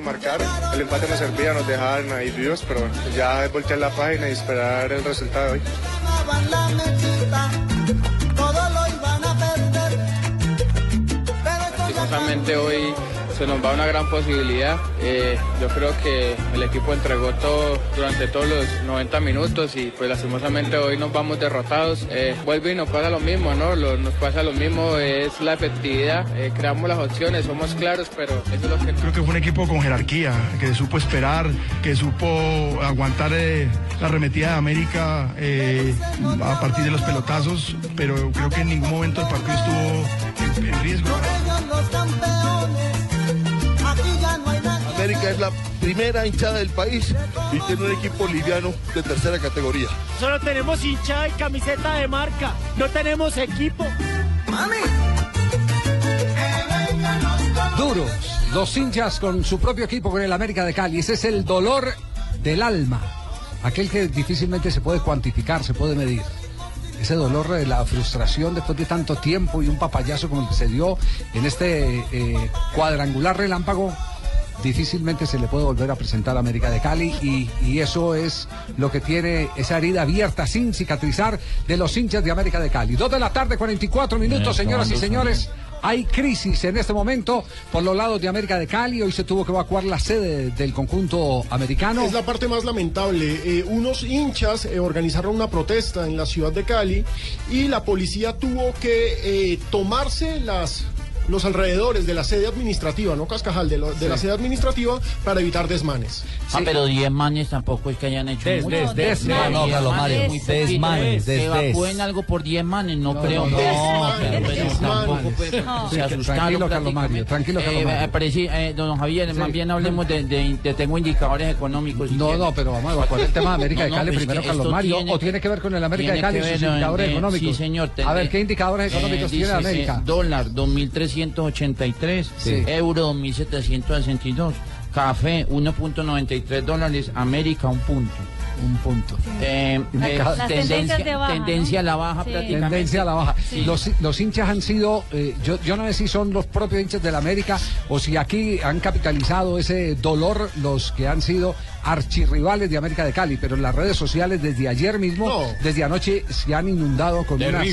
Marcaron. El empate nos servía, nos dejaban ahí vivos, pero bueno, ya es voltear la página y esperar el resultado de hoy. Lastimosamente hoy se nos va una gran posibilidad. Eh, yo creo que el equipo entregó todo durante todos los 90 minutos y pues lastimosamente hoy nos vamos derrotados. Eh, vuelve y nos pasa lo mismo, ¿no? Lo- nos pasa lo mismo, es la efectividad. Eh, creamos las opciones, somos claros, pero eso es lo que... Creo que fue un equipo con jerarquía, que supo esperar, que supo aguantar eh, la arremetida de América eh, a partir de los pelotazos, pero creo que en ningún momento el partido estuvo en, en riesgo. América es la primera hinchada del país y tiene un equipo liviano de tercera categoría. Solo tenemos hinchada y camiseta de marca. No tenemos equipo. Duros, los hinchas con su propio equipo, con el América de Cali. Ese es el dolor del alma. Aquel que difícilmente se puede cuantificar, se puede medir. Ese dolor de la frustración después de tanto tiempo y un papayazo como el que se dio en este eh, cuadrangular relámpago, difícilmente se le puede volver a presentar a América de Cali y, y eso es lo que tiene esa herida abierta sin cicatrizar de los hinchas de América de Cali. Dos de la tarde, 44 minutos, Eh, señoras y señores. Hay crisis en este momento por los lados de América de Cali. Hoy se tuvo que evacuar la sede del conjunto americano. Es la parte más lamentable. Eh, unos hinchas eh, organizaron una protesta en la ciudad de Cali y la policía tuvo que eh, tomarse las los alrededores de la sede administrativa, no Cascajal, de, lo, de sí. la sede administrativa para evitar desmanes. Ah, pero 10 manes tampoco es que hayan hecho des, mucho. Des, des, no, no, Palomares, muy desmanes. evacúen algo por 10 manes, no, no creo. No, pero, eh, eh, pero tampoco puede, se asustaron. Tranquilo, Calomario, tranquilo, don Javier, más bien hablemos de, tengo indicadores económicos. No, no, pero vamos a evacuar el tema de América de Cali pues primero, Calomario, o tiene que ver con el América de Cali, sus indicadores económicos. Sí, señor. A ver, ¿qué indicadores económicos tiene América? Dólar, 2.300 1.383, sí. euro 2.762, café 1.93 dólares, América un punto. Un punto. Eh, eh, tendencia, a la baja sí. Tendencia la baja. Los, los, hinchas han sido, eh, yo, yo no sé si son los propios hinchas de la América o si aquí han capitalizado ese dolor los que han sido archirrivales de América de Cali, pero en las redes sociales desde ayer mismo, desde anoche, se han inundado con, unas,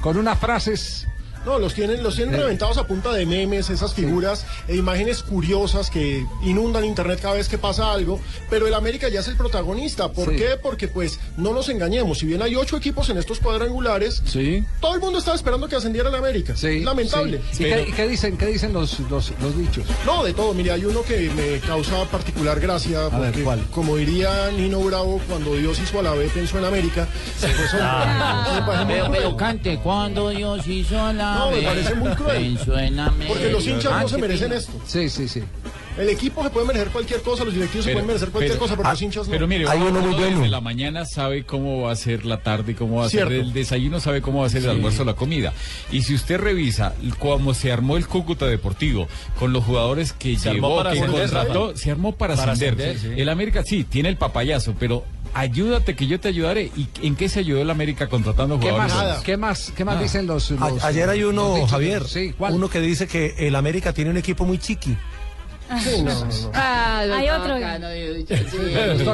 con unas frases no, los tienen, los tienen reventados a punta de memes, esas figuras e imágenes curiosas que inundan internet cada vez que pasa algo, pero el América ya es el protagonista. ¿Por Sí. qué? Porque pues no nos engañemos, si bien hay ocho equipos en estos cuadrangulares, todo el mundo estaba esperando que ascendiera el América. Lamentable. Sí. ¿Y, qué, y qué dicen, qué dicen los, los, los dichos? No, de todo. Mire, hay uno que me causa particular gracia. A ver, porque, ¿cuál? Como diría Nino Bravo, cuando Dios hizo a la B, pensó en América. Ah. pero, cruel. pero cante, cuando Dios hizo la No, me parece muy cruel. Porque los hinchas no se Cante, merecen esto. Sí, sí, sí. El equipo se puede merecer cualquier cosa, los directivos se pueden merecer cualquier cosa, pero los hinchas no. Pero mire, uno, uno desde la mañana sabe cómo va a ser la tarde, cómo va a Cierto. ser el desayuno, sabe cómo va a ser el almuerzo, la comida. Y si usted revisa cómo se armó el Cúcuta Deportivo con los jugadores que Se llevó, que contrató, se armó para, Para ascender. ascender, sí. El América sí, tiene el papayazo, pero ayúdate que yo te ayudaré. ¿Y en qué se ayudó el América contratando ¿Qué jugadores? más, ¿qué más, qué más Ah. dicen los, Ayer hay uno? Javier, Sí, ¿cuál? uno que dice que el América tiene un equipo muy chiqui. Sí, no, no, no. Ah, Hay otro. bacano, yo sí,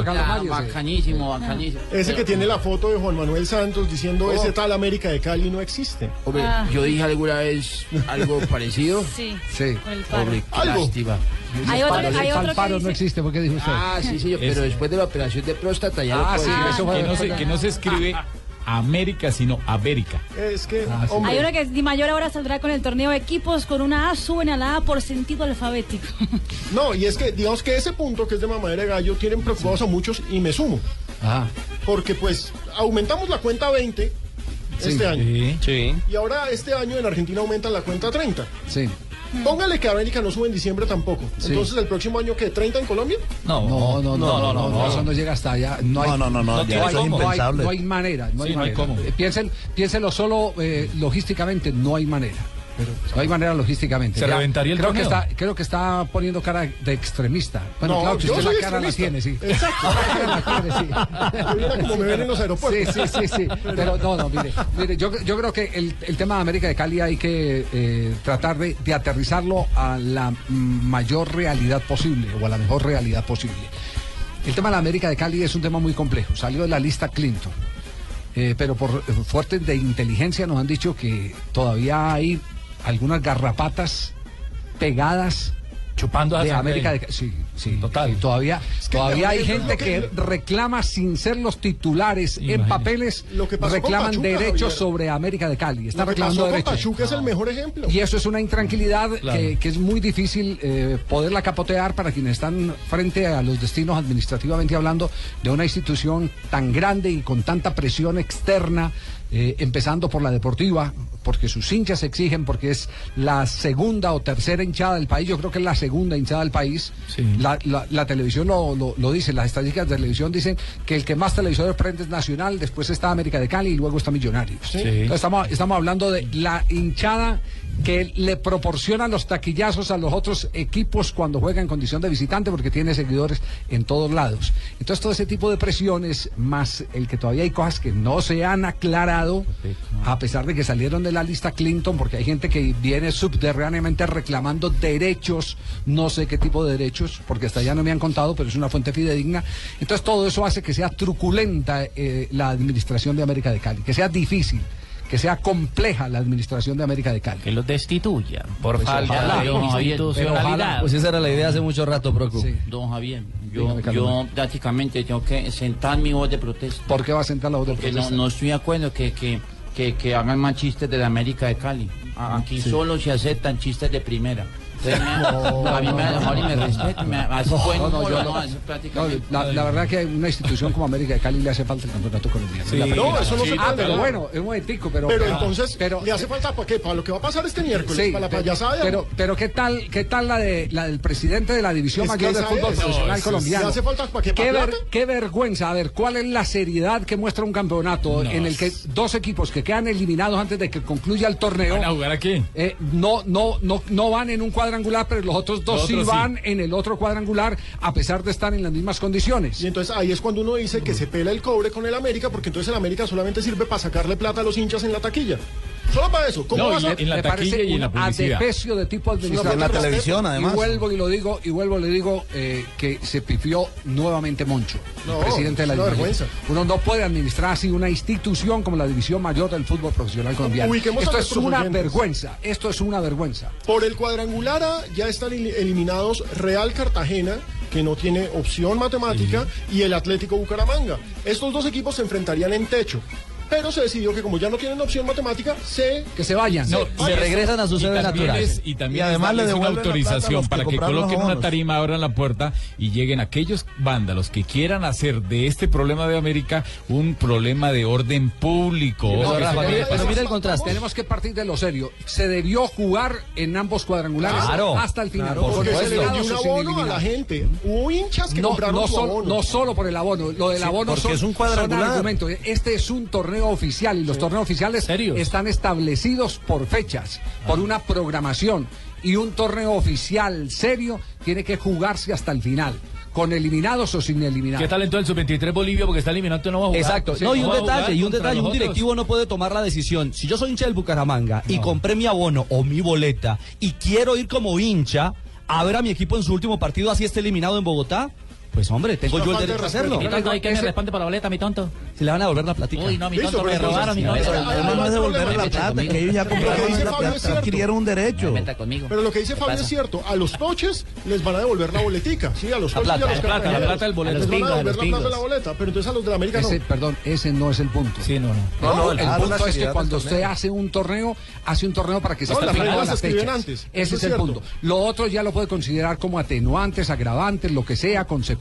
ah, sí. bacanísimo, bacanísimo. Ese que tiene la foto de Juan Manuel Santos diciendo Oh. ese tal América de Cali no existe. Hombre, Ah. yo dije alguna vez algo parecido. Sí, Sí. Hombre, lástima. Hay otro, hay el otro que no existe, ¿por qué dijo usted? Ah, sí, señor, Es- pero después de la operación de próstata ya Ah, lo sí, eso fue- Que no, se, que no se escribe América, sino América. Es que, Ah, sí. Hay uno que Di Mayor ahora saldrá con el torneo de equipos con una A suben a la A por sentido alfabético. no, y es que digamos que ese punto que es de mamadera de gallo tienen preocupados a muchos y me sumo. Ajá. Porque pues aumentamos la cuenta a 20 este año. Sí. Y ahora este año en Argentina aumentan la cuenta a 30. Sí. Póngale que América no sube en diciembre tampoco. Sí. Entonces el próximo año ¿qué? ¿30 en Colombia? No, No, no, no, no, no, eso no llega hasta allá. No, hay, No, no, no, no, ya hay, eso es no hay- impensable. no hay manera, no hay Sí, no hay manera. cómo. Eh, Piensen, piénsenlo solo eh, logísticamente, no hay manera. No hay manera logísticamente. ¿Se reventaría el creo que está Creo que está poniendo cara de extremista. Bueno, No, claro que yo usted la cara la tiene, sí. Exacto. La cara la tiene, sí. Cómo me ven en los Sí, aeropuertos. sí, sí, sí. Pero no, no, mire, mire yo, yo creo que el, el tema de América de Cali hay que eh, tratar de, de aterrizarlo a la mayor realidad posible o a la mejor realidad posible. El tema de la América de Cali es un tema muy complejo. Salió de la lista Clinton. Eh, pero por fuertes de inteligencia nos han dicho que todavía hay algunas garrapatas pegadas Chupando a de América de Cali. Sí, sí. Total. Y todavía, que todavía hay gente que- que reclama sin ser los titulares en papeles, Lo que reclaman Pachuca, derechos Javier. sobre América de Cali. Está Lo que reclamando pasó derechos. Pachuca es el mejor ejemplo. Y eso es una intranquilidad Claro. que, que es muy difícil eh, poderla capotear para quienes están frente a los destinos administrativamente hablando de una institución tan grande y con tanta presión externa, eh, empezando por la deportiva, porque sus hinchas exigen, porque es la segunda o tercera hinchada del país, yo creo que es la segunda hinchada del país. Sí. La, la- la televisión lo, lo- lo dice, las estadísticas de televisión dicen que el que más televisores prende es Nacional, después está América de Cali y luego está Millonarios. Entonces, estamos, estamos hablando de la hinchada que le proporciona los taquillazos a los otros equipos cuando juega en condición de visitante porque tiene seguidores en todos lados. Entonces todo ese tipo de presiones, más el que todavía hay cosas que no se han aclarado, a pesar de que salieron de la lista Clinton, porque hay gente que viene subterráneamente reclamando derechos, no sé qué tipo de derechos, porque hasta allá no me han contado, pero es una fuente fidedigna. Entonces todo eso hace que sea truculenta eh, la administración de América de Cali, que sea difícil que sea compleja la administración de América de Cali. Que los destituyan por Pues falta ojalá, de ojalá, institucionalidad. Pues esa era la idea hace mucho rato, Procu. Sí. Don Javier, yo, Dígame, yo prácticamente tengo que sentar mi voz de protesta. ¿Por qué va a sentar la voz de Porque no, protesta? no estoy de acuerdo que, que, que, que hagan más chistes de la América de Cali. A- Aquí Sí. solo se aceptan chistes de primera. A mí me, mejor y me la, verdad que a una institución como América de Cali le hace falta el campeonato colombiano. Sí. No, eso no se Ah, pero bueno, es un momentico, pero... Entonces, pero- ¿le hace falta para qué? ¿Para lo que va a pasar este miércoles? Sí, ¿Para la pero- payasada de pero, pero ¿qué tal, qué tal la, de, la del presidente de la División Mayor del Fútbol es. Profesional Colombiano? ¿Le hace falta para qué? ¿Para ¿Qué, ver- plata? qué vergüenza, a ver, ¿cuál es la seriedad que muestra un campeonato en el que dos equipos que quedan eliminados antes de que concluya el torneo ¿Van a jugar aquí? eh, no, no, no, no van en un cuadrangular, pero los otros dos Los sí otros sí. van en el otro cuadrangular, a pesar de estar en las mismas condiciones. Y entonces ahí es cuando uno dice que se pela el cobre con el América, porque entonces el América solamente sirve para sacarle plata a los hinchas en la taquilla. Solo para eso. ¿Cómo No, vas a- en la taquilla y en la un publicidad. adefesio de tipo administrativo. en la televisión, además. Y vuelvo y lo digo, y vuelvo y le digo eh, que se pifió nuevamente Moncho, No, el presidente de la vergüenza. Uno no puede administrar así una institución como la división mayor del fútbol profesional colombiano. Ubiquemos Esto es una oyentes. vergüenza, esto es una vergüenza. Por el cuadrangular A ya están el- eliminados Real Cartagena, que no tiene opción matemática, y el Atlético Bucaramanga. Estos dos equipos se enfrentarían en techo. Pero se decidió que como ya no tienen opción matemática, se... Que se vayan. No, Se regresan a su sede natural. es- y también Y además le una autorización que para que los coloquen una tarima, abran la puerta y lleguen aquellos vándalos que quieran hacer de este problema de América un problema de orden público. No, Que Rafa, mire, pero mira el contraste. Tenemos que partir de lo serio. Se debió jugar en ambos cuadrangulares Claro. hasta el final. Claro, por Porque se le dio un abono a la gente. Hubo hinchas que No, compraron no, su solo, abono. no solo por el abono, lo del Sí, abono porque son, es un cuadrangular. son argumentos. Este es un torneo oficial y los torneos oficiales ¿Serios? están establecidos por fechas, por una programación. Y un torneo oficial serio tiene que jugarse hasta el final, con eliminados o sin eliminados. ¿Qué tal entonces el sub-23 Bolivia? Porque está eliminado, no va a jugar. Exacto. Sí, no, y un detalle, y un detalle, un directivo no puede tomar la decisión. Si yo soy hincha del Bucaramanga y compré mi abono o mi boleta y quiero ir como hincha a ver a mi equipo en su último partido así esté eliminado en Bogotá, pues hombre, tengo yo el derecho a hacerlo. Mi tonto, ¿y qué me responde por la boleta, mi tonto? Si le van a devolver la platica. Uy, no, mi tonto, me pero robaron, mi tonto. No, eso no es devolver la plata, que ellos ya compraron la plata, adquirieron un derecho. Pero lo que dice ¿Qué Fabio es cierto, a los toches les van a devolver la boletica, sí, a los La toches y a los la plata, la plata del boleto. Les van a Los devolver la plata de la boleta, pero entonces a los de la América no. Ese, perdón, ese no es el punto. Sí, no, no. No, No, el punto es que cuando usted hace un torneo, hace un torneo para que se las las fechas. Ese es el punto. Lo otro ya lo puede considerar como atenuantes, agravantes, lo que sea, consecuencias,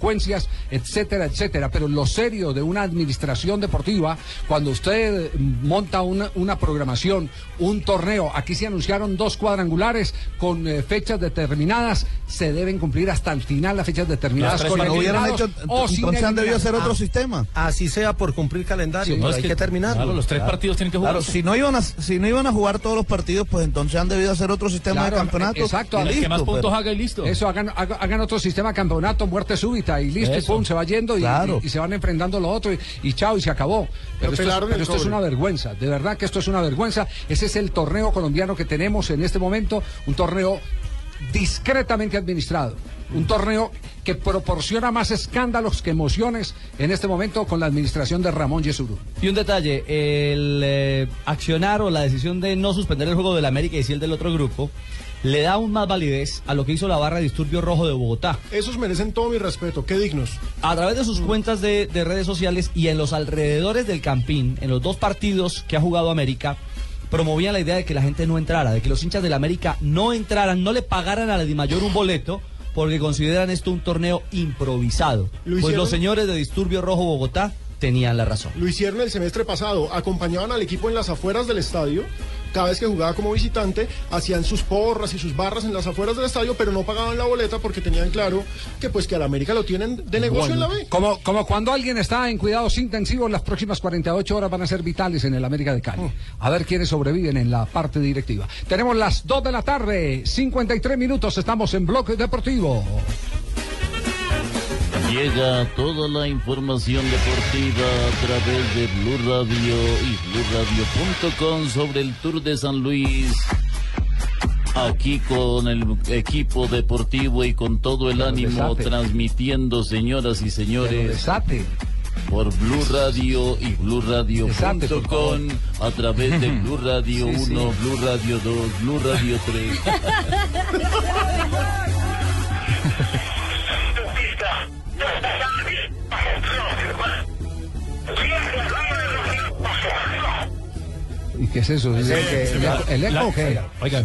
etcétera, etcétera. Pero lo serio de una administración deportiva, cuando usted mm, monta una, una programación, un torneo, aquí se anunciaron dos cuadrangulares con eh, fechas determinadas, se deben cumplir hasta el final las fechas determinadas con no hubieran hecho, o entonces han debido hacer otro sistema. Así sea por cumplir calendario, Sí. pero No, es hay que- que, claro, los tres partidos tienen que Claro, si no iban a si no iban a jugar todos los partidos, pues entonces han debido hacer otro sistema Claro, de campeonato. Exacto. y listo, pero- y listo. Eso, hagan, hagan, hagan otro sistema de campeonato, muerte súbita y listo, y pum, se va yendo y, Claro. y- y se van enfrentando lo otro y, y chao, y se acabó. Pero, esto, es, pero esto una vergüenza, de verdad que esto es una vergüenza. Ese es el torneo colombiano que tenemos en este momento, un torneo discretamente administrado. Un torneo que proporciona más escándalos que emociones en este momento con la administración de Ramón Yesuru. Y un detalle, el eh, accionar o la decisión de no suspender el juego del América y sí el del otro grupo, le da aún más validez a lo que hizo la barra de Disturbio Rojo de Bogotá. Esos merecen todo mi respeto, qué dignos. A través de sus cuentas de, de redes sociales y en los alrededores del Campín, en los dos partidos que ha jugado América, promovían la idea de que la gente no entrara, de que los hinchas del América no entraran, no le pagaran a la Dimayor un boleto, porque consideran esto un torneo improvisado. ¿Lo Pues los señores de Disturbio Rojo Bogotá tenían la razón. Lo hicieron el semestre pasado, acompañaban al equipo en las afueras del estadio. Cada vez que jugaba como visitante, hacían sus porras y sus barras en las afueras del estadio, pero no pagaban la boleta porque tenían claro que pues que al América lo tienen de negocio en la B. Como, como cuando alguien está en cuidados intensivos, las próximas 48 horas van a ser vitales en el América de Cali. A ver quiénes sobreviven en la parte directiva. Tenemos las 2 de la tarde, 53 minutos, estamos en Bloque Deportivo. Llega toda la información deportiva a través de Blue Radio y BlueRadio.com sobre el Tour de San Luis. Aquí con el equipo deportivo y con todo el ánimo transmitiendo, señoras y señores, por Blue Radio y. BlueRadio.com a través de Blue Radio Sí, 1, sí. Blue Radio 2, Blue Radio 3. ¿Y qué es eso? ¿El, el eco- el eco o qué? Oiga.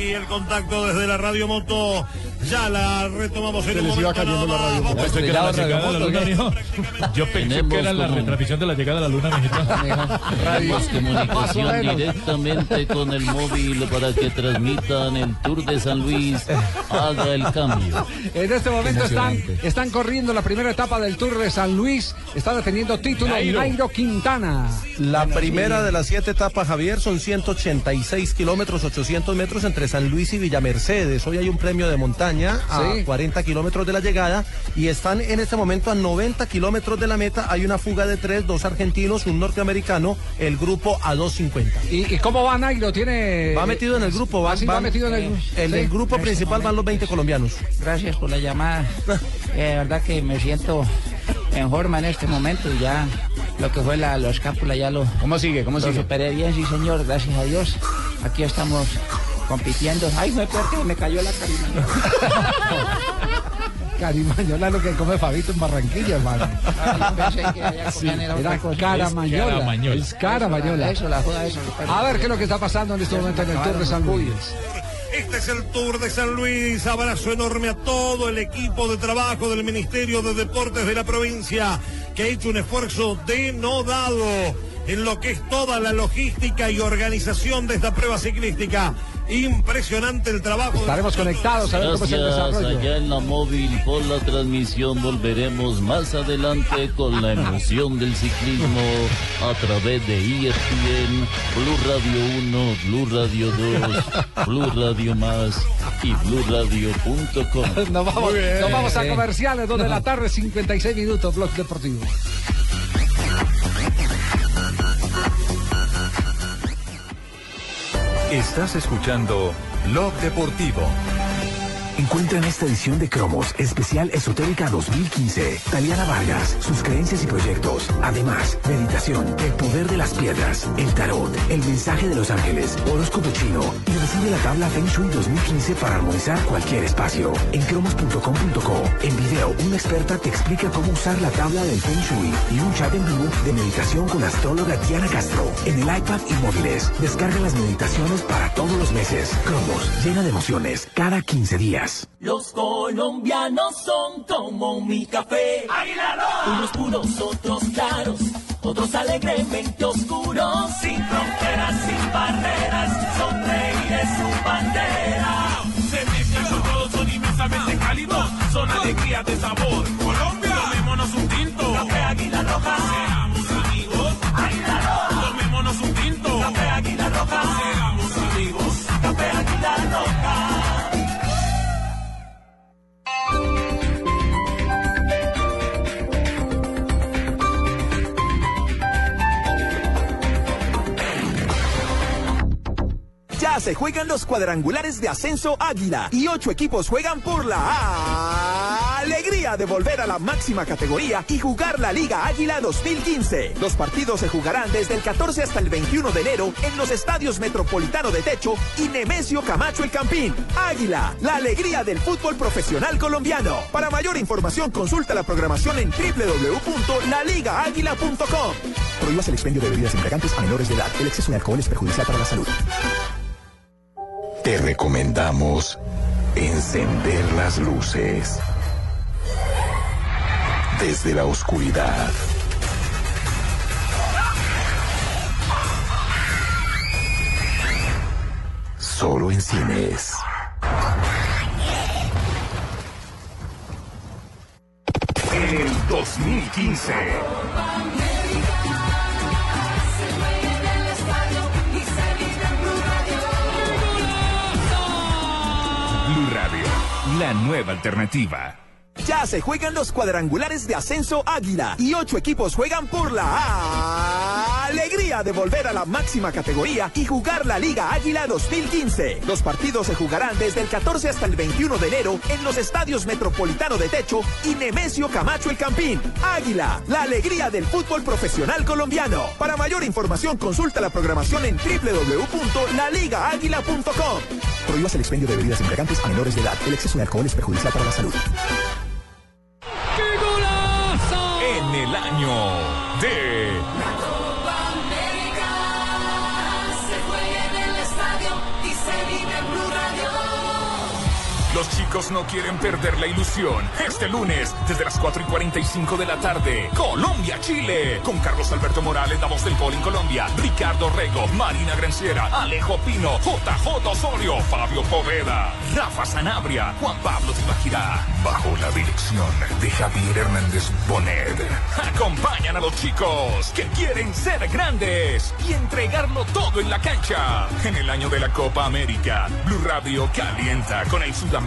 Y el contacto desde la Radio Moto. Ya la retomamos en Se un les iba momento cayendo nada la radio. más. Yo pensé que era la llegada de la luna, mijo. Yo pensé Tenemos que era la como- retransmisión de la llegada de la luna mexicana. Tenemos comunicación directamente con el móvil para que transmitan el Tour de San Luis. Haga el cambio. En este momento están, están corriendo la primera etapa del Tour de San Luis. Está defendiendo título Nairo. Nairo, Quintana. La primera de las siete etapas, Javier, son 186 kilómetros, 800 metros entre San Luis y Villa Mercedes. Hoy hay un premio de montaña a Sí. 40 kilómetros de la llegada y están en este momento a 90 kilómetros de la meta. Hay una fuga de tres, dos argentinos, un norteamericano, el grupo a 250. ¿Y, y cómo va Nairo? ¿Tiene... Va metido en el grupo, va, Ah, sí, va metido en el- el del sí. grupo principal van los 20 colombianos. Gracias por la llamada. Eh, De verdad que me siento en forma en este momento y ya lo que fue la, la escápula ya lo, ¿Cómo sigue? ¿Cómo lo sigue? superé bien, sí señor, gracias a Dios. Aquí estamos compitiendo. Ay, peor que me cayó la carina. Carimañola lo que come Fabito en Barranquilla, hermano. Ah, era caramañola. caramañola. Es caramañola. Eso, la joda, eso. A ver qué es lo que está pasando en este momento en el Tour de San Luis. Este es el Tour de San Luis. Abrazo enorme a todo el equipo de trabajo del Ministerio de Deportes de la provincia que ha hecho un esfuerzo denodado en lo que es toda la logística y organización de esta prueba ciclística. Impresionante el trabajo. Estaremos conectados a ver cómo es el Gracias desarrollo. allá en la móvil por la transmisión. Volveremos más adelante con la emoción del ciclismo a través de ESPN, Blue Radio 1, Blue Radio 2, Blue Radio Más y BlueRadio.com. Nos vamos, nos vamos a comerciales, 2 de la tarde, 56 minutos, Blog Deportivo. Estás escuchando Blog Deportivo. Encuentra en esta edición de Cromos Especial Esotérica 2015 Taliana Vargas, sus creencias y proyectos. Además, meditación, el poder de las piedras, el tarot, el mensaje de los ángeles, horóscopo chino y recibe la tabla Feng Shui 2015 para armonizar cualquier espacio. En cromos.com.co, en video, una experta te explica cómo usar la tabla del Feng Shui y un chat en vivo de meditación con la astróloga Diana Castro en el iPad y móviles. Descarga las meditaciones para todos los meses. Cromos, llena de emociones, cada 15 días. Los colombianos son como mi café. Unos puros, otros claros, otros alegremente oscuros. Sin juegan los cuadrangulares de ascenso Águila y ocho equipos juegan por la alegría de volver a la máxima categoría y jugar la Liga Águila 2015. Los partidos se jugarán desde el 14 hasta el 21 de enero en los estadios Metropolitano de Techo y Nemesio Camacho El Campín. Águila, la alegría del fútbol profesional colombiano. Para mayor información consulta la programación en www.laligaaguila.com. Prohíbas el expendio de bebidas embriagantes a menores de edad. El exceso de alcohol es perjudicial para la salud. Te recomendamos encender las luces. Desde la oscuridad. Solo en cines. En el 2015. La nueva alternativa. Ya se juegan los cuadrangulares de ascenso Águila y ocho equipos juegan por la alegría de volver a la máxima categoría y jugar la Liga Águila 2015. Los partidos se jugarán desde el 14 hasta el 21 de enero en los estadios Metropolitano de Techo y Nemesio Camacho El Campín. Águila, la alegría del fútbol profesional colombiano. Para mayor información consulta la programación en www.laligaaguila.com. Prohíbas el expendio de bebidas embriagantes a menores de edad. El exceso de alcohol es perjudicial para la salud. Los chicos no quieren perder la ilusión. Este lunes, desde las 4 y 45 de la tarde, Colombia-Chile. Con Carlos Alberto Morales, la voz del gol en Colombia. Ricardo Rego, Marina Granciera, Alejo Pino, JJ Osorio, Fabio Poveda, Rafa Sanabria, Juan Pablo Tibaquirá. Bajo la dirección de Javier Hernández Bonet. Acompañan a los chicos que quieren ser grandes y entregarlo todo en la cancha. En el año de la Copa América, Blue Radio calienta con el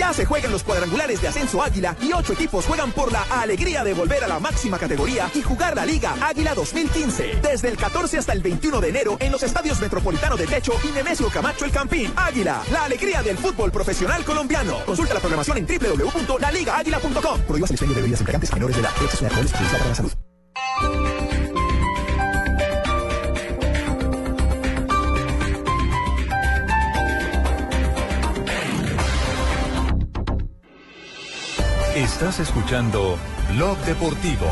Ya se juegan los cuadrangulares de ascenso Águila y ocho equipos juegan por la alegría de volver a la máxima categoría y jugar la Liga Águila 2015. Desde el 14 hasta el 21 de enero en los estadios Metropolitano de Techo y Nemesio Camacho El Campín. Águila, la alegría del fútbol profesional colombiano. Consulta la programación en www.laligaaguila.com. Prohíbas el expendio de bebidas embriagantes menores de edad. De alcohol es para la salud. Estás escuchando Blog Deportivo.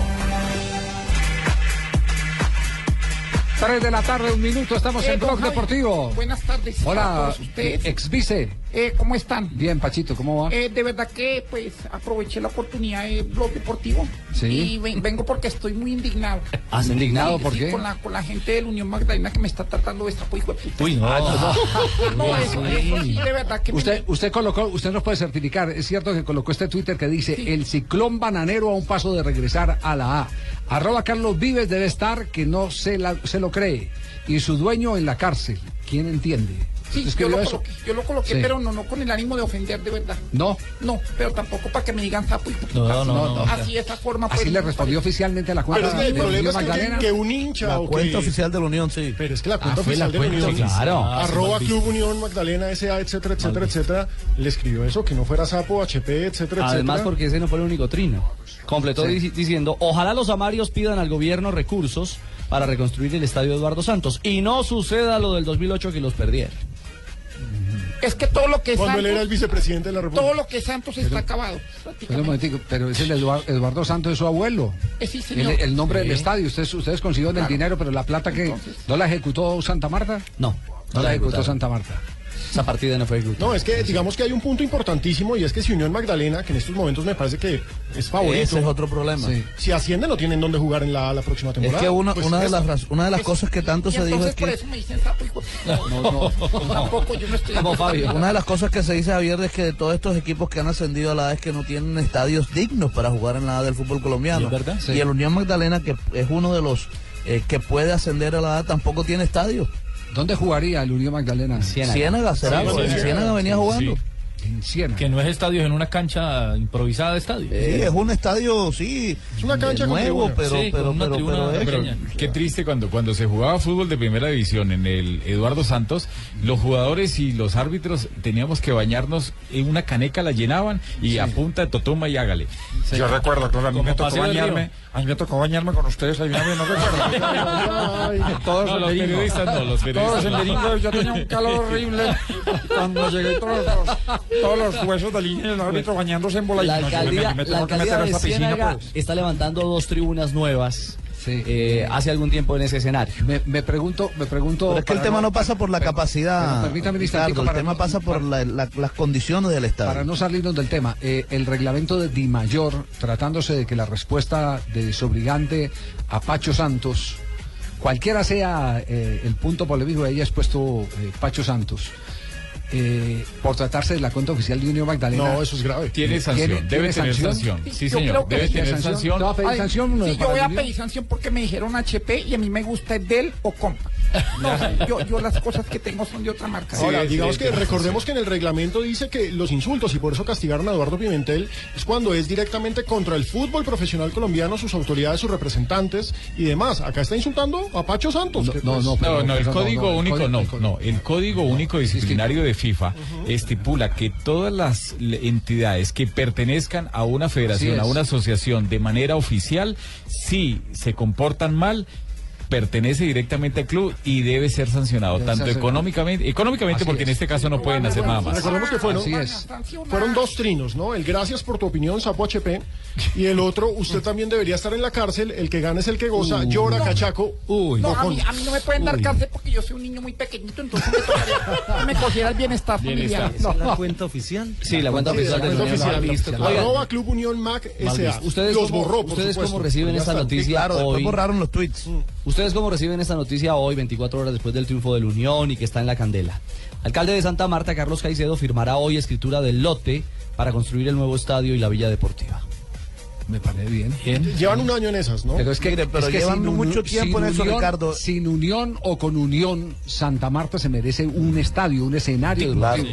3 de la tarde, un minuto, estamos Eh, en Blog Javi, Deportivo. Buenas tardes. a Hola, todos ustedes. ex vice. Eh, ¿Cómo están? Bien, Pachito, ¿cómo va? Eh, de verdad que pues aproveché la oportunidad de blog deportivo Sí. y ven- vengo porque estoy muy indignado. ¿Ah, indignado? Sí, ¿Por sí, qué? Con la, con la gente del Unión Magdalena que me está tratando de esta hijo de puta. Uy, no. No, eso, eso sí, de verdad que me- Usted, usted colocó, usted nos puede certificar, es cierto que colocó este Twitter que dice el ciclón bananero a un paso de regresar a la A. Arroba Carlos Vives debe estar que no se, la- se lo cree. Y su dueño en la cárcel. ¿Quién entiende? Sí, ¿Usted yo lo, eso? coloqué, yo lo coloqué, Sí. pero no, no con el ánimo de ofender, de verdad. No. No, pero tampoco para que me digan sapo y. No, no, no, no. Así de esa forma. Así pues, le respondió oficialmente a la cuenta Pero es que el problema es que, que un hincha La o cuenta que... oficial de la Unión, sí. Pero es que la cuenta Ah, fue oficial la de la cuenta Unión. Claro. Ah, arroba sí, Club Unión Magdalena S.A., etcétera, etcétera, etcétera, le escribió eso, que no fuera sapo, HP, etcétera, Además, etcétera. porque ese no fue el único trino. Completó Sí. diciendo, ojalá los amarios pidan al gobierno recursos para reconstruir el estadio Eduardo Santos y no suceda lo del 2008 que los perdieron. Es que todo lo que es Cuando él era el vicepresidente de la República. todo lo que es Santos está acabado. Pero pero es el Eduardo, Eduardo Santos es su abuelo. Eh, sí, El, señor. el nombre del estadio, ustedes, ustedes consiguieron el dinero, pero la plata que no la ejecutó Santa Marta. No, no la ejecutó. Santa Marta. Esa partida no fue. No, es que digamos que hay un punto importantísimo y es que si Unión Magdalena, que en estos momentos me parece que es favorito. Ese es otro problema. Sí. Si asciende no tienen dónde jugar en la, la próxima Es temporada. que una, Pues una, de eso. las, raz- una de las cosas que tanto Y se dijo es por que... eso me dicen sapo hijo de puta. No, no. Tampoco yo no estoy Una de las cosas que se dice Javier es que de todos estos equipos que han ascendido a la A es que no tienen estadios dignos para jugar en la A del fútbol colombiano. ¿Y es verdad? Sí. Y el Unión Magdalena, que es uno de los eh, que puede ascender a la A, tampoco tiene estadio. ¿Dónde jugaría el Unión Magdalena? Ciénaga, será, pues, en Ciénaga venía jugando. En. Que no es estadio, es en una cancha improvisada de estadio. Sí, es un estadio, sí. Es una cancha nuevo, pero, Sí, pero, con una pero, tribuna pero es- Pero qué triste cuando, cuando se jugaba fútbol de primera división en el Eduardo Santos, los jugadores y los árbitros teníamos que bañarnos en una caneca, la llenaban y a punta de totoma y hágale. Yo recuerdo, claro, a mí me tocó bañarme, a mí me tocó bañarme con ustedes ahí no recuerdo. Todos No, los periodistas no, los periodistas Todos no. senderingos, yo tenía un calor horrible. Cuando llegué todos los, todos los huesos del línea del árbitro bañándose en bola. La no, alcaldía, la tengo que alcaldía meter a de. Ciénaga Pues. está levantando dos tribunas nuevas eh, hace algún tiempo en ese escenario. Me, me pregunto, me pregunto. Pero es que el tema no pasa por la pero- capacidad, pero permítame Ricardo, el tema no- pasa por la- la- las condiciones del estadio. Para no salirnos del tema, eh, el reglamento de Di Mayor, tratándose de que la respuesta de desobligante a Pacho Santos, cualquiera sea eh, el punto polémico que haya expuesto eh, Pacho Santos, eh, por tratarse de la cuenta oficial de Unión Magdalena. No, eso es grave. Tiene sanción, debe tener sanción. Sí, Yo señor, debe sí. tener sanción. ¿No va a pedir Ay, sanción? uno sí, yo voy a pedir sanción porque me dijeron HP y a mí me gusta el Dell o Compa. No, yo, yo las cosas que tengo son de otra marca. Ahora, digamos sí, que recordemos que en el reglamento dice que los insultos, y por eso castigaron a Eduardo Pimentel, es cuando es directamente contra el fútbol profesional colombiano, sus autoridades, sus representantes y demás. Acá está insultando a Pacho Santos. que, pues, No, no, el pero no, código no, el único código- no, no, el código único disciplinario de FIFA estipula que todas las entidades que pertenezcan a una federación, a una asociación de manera oficial, si se comportan mal, pertenece directamente al club y debe ser sancionado, tanto económicamente, económicamente Así porque en es. este caso no pueden hacer nada más. Recordemos que fueron, fueron dos trinos, ¿no? El gracias por tu opinión, Sapo HP, y el otro, usted también debería estar en la cárcel, el que gana es el que goza, llora, cachaco. Uy, No, a mí, a mí no me pueden dar cárcel porque yo soy un niño muy pequeñito, entonces me tocaría me cogiera el bienestar familiar. Bienestar. No. ¿Es la cuenta oficial? Sí, la cuenta Sí, oficial la del cuenta oficial. Arroba Club Unión Mac S.A. ¿Ustedes los borró, por ¿ustedes cómo reciben esta noticia hoy? borraron los tweets. ¿Ustedes cómo reciben esta noticia hoy, 24 horas después del triunfo del Unión y que está en la candela? Alcalde de Santa Marta, Carlos Caicedo, firmará hoy escritura del lote para construir el nuevo estadio y la villa deportiva. Me parece bien. Llevan un año en esas, ¿no? Pero es que, pero es que llevan sin mucho tiempo sin en eso, unión- Ricardo. Sin unión o con unión, Santa Marta se merece un estadio, un escenario. Claro.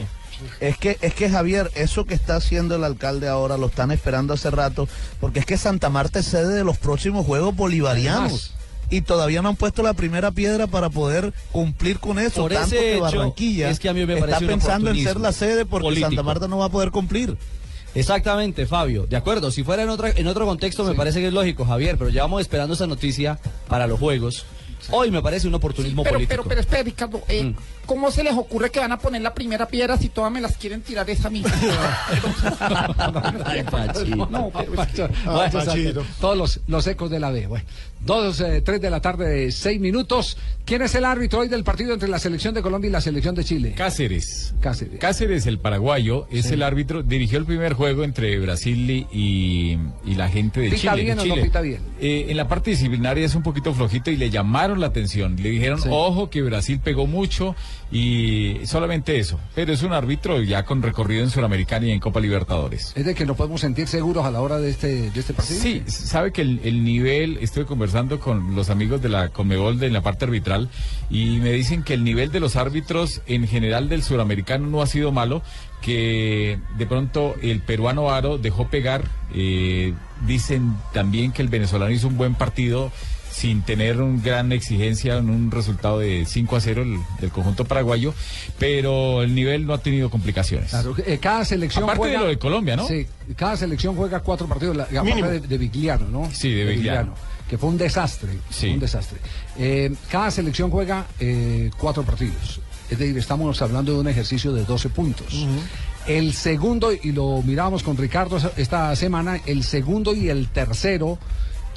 Es que, es que Javier, eso que está haciendo el alcalde ahora lo están esperando hace rato, porque es que Santa Marta es sede de los próximos Juegos Bolivarianos. Además. Y todavía no han puesto la primera piedra para poder cumplir con eso. Por tanto ese que Barranquilla es que a mí me está pensando en ser la sede porque político. Santa Marta no va a poder cumplir. Exactamente, Fabio. De acuerdo, si fuera en, otra, en otro contexto me parece que es lógico, Javier, pero llevamos esperando esa noticia para los Juegos. Hoy me parece un oportunismo Pero, político. pero, pero, espera, Ricardo, eh, Mm. ¿Cómo se les ocurre que van a poner la primera piedra si todas me las quieren tirar esa misma? Ay, Pachito. No, pero es que- Bueno, Ah, Pachito. todos los, los ecos de la B. Bueno, Dos, eh, tres de la tarde, seis minutos. ¿Quién es el árbitro hoy del partido entre la selección de Colombia y la selección de Chile? Cáceres. Cáceres. Cáceres, el paraguayo, es Sí. el árbitro, dirigió el primer juego entre Brasil y, y- la gente de ¿Pita Chile. bien de o no pita bien? Eh, en la parte disciplinaria es un poquito flojito y le llamaron la atención. Le dijeron, Sí. ojo, que Brasil pegó mucho y solamente eso. Pero es un árbitro ya con recorrido en Suramericana y en Copa Libertadores. Es de que nos podemos sentir seguros a la hora de este, de este partido. Sí, sabe que el, el nivel, estoy conversando con los amigos de la Conmebol de la parte arbitral y me dicen que el nivel de los árbitros en general del suramericano no ha sido malo, que de pronto el peruano Aro dejó pegar, eh, dicen también que el venezolano hizo un buen partido sin tener una gran exigencia en un resultado de 5 a 0 el- del conjunto paraguayo, pero el nivel no ha tenido complicaciones. Claro, eh, cada selección Aparte juega... de lo de Colombia, ¿no? Sí, cada selección juega cuatro partidos, la, de, de Vigliano, ¿no? Sí, de Vigliano. Que fue un desastre, Sí. fue un desastre. Eh, cada selección juega eh, cuatro partidos. Es decir, estamos hablando de un ejercicio de 12 puntos. El segundo, y lo mirábamos con Ricardo esta semana, el segundo y el tercero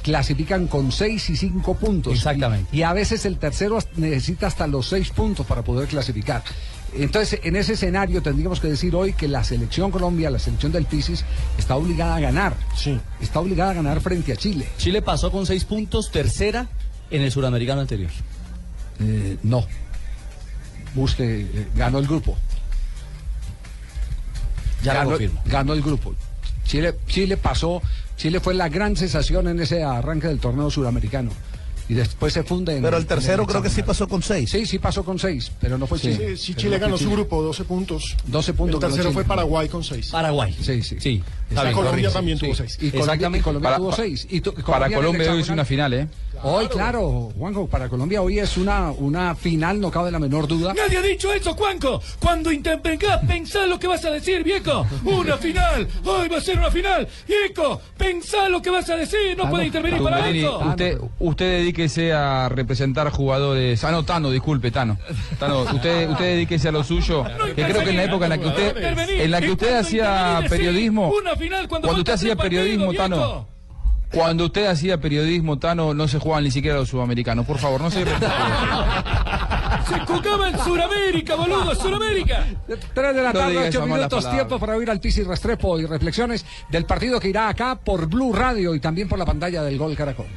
clasifican con seis y cinco puntos. Exactamente. Y, a veces el tercero necesita hasta los seis puntos para poder clasificar. Entonces, en ese escenario tendríamos que decir hoy que la selección Colombia, la selección del Pisis, está obligada a ganar. Sí. Está obligada a ganar frente a Chile. Chile pasó con seis puntos, tercera en el suramericano anterior. Eh, no. Busque, eh, ganó el grupo. Ya lo ganó, confirmo. ganó el grupo. Chile, Chile pasó, Chile fue la gran sensación en ese arranque del torneo suramericano. Y después se funde en Pero el en tercero creo que sí pasó con seis. Sí, sí pasó con seis, pero no fue Sí, Chile. sí, Chile ganó su grupo, 12 puntos. 12 puntos El tercero fue Paraguay con 6. Paraguay. Sí, sí. Sí. Colombia también tuvo seis. Y Colombia, y Colombia Para- tuvo seis. Y tu- Para Colombia hoy es una final, ¿eh? Hoy, claro, Juanjo, para Colombia hoy es una, una final, no cabe la menor duda. Nadie ha dicho eso, Juanco. Cuando intervengas, pensá lo que vas a decir, viejo. Una final. Hoy va a ser una final. Viejo, pensá lo que vas a decir. No puede intervenir para eso. usted, usted dedíquese a representar jugadores. Ah, no, Tano, disculpe, Tano. Tano, usted, usted dedíquese a lo suyo. Que creo que en la época en la que usted, en la que usted hacía periodismo, Una final cuando, cuando usted hacía tres periodismo, Tano. Cuando usted hacía periodismo, Tano, no se jugaban ni siquiera los sudamericanos. Por favor, no se Se jugaba en Sudamérica, boludo, Sudamérica. 3 de la No tarde, diga 8 esa mala minutos, tiempo para oír al Pisi Restrepo y reflexiones del partido que irá acá por Blue Radio y también por la pantalla del Gol Caracol.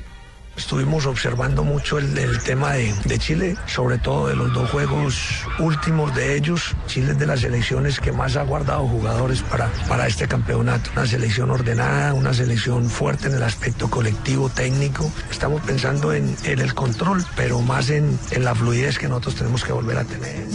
Estuvimos observando mucho el, tema de, de Chile, sobre todo de los dos juegos últimos de ellos. Chile es de las selecciones que más ha guardado jugadores para, para este campeonato. Una selección ordenada, una selección fuerte en el aspecto colectivo, técnico. Estamos pensando en, el control, pero más en, en la fluidez que nosotros tenemos que volver a tener.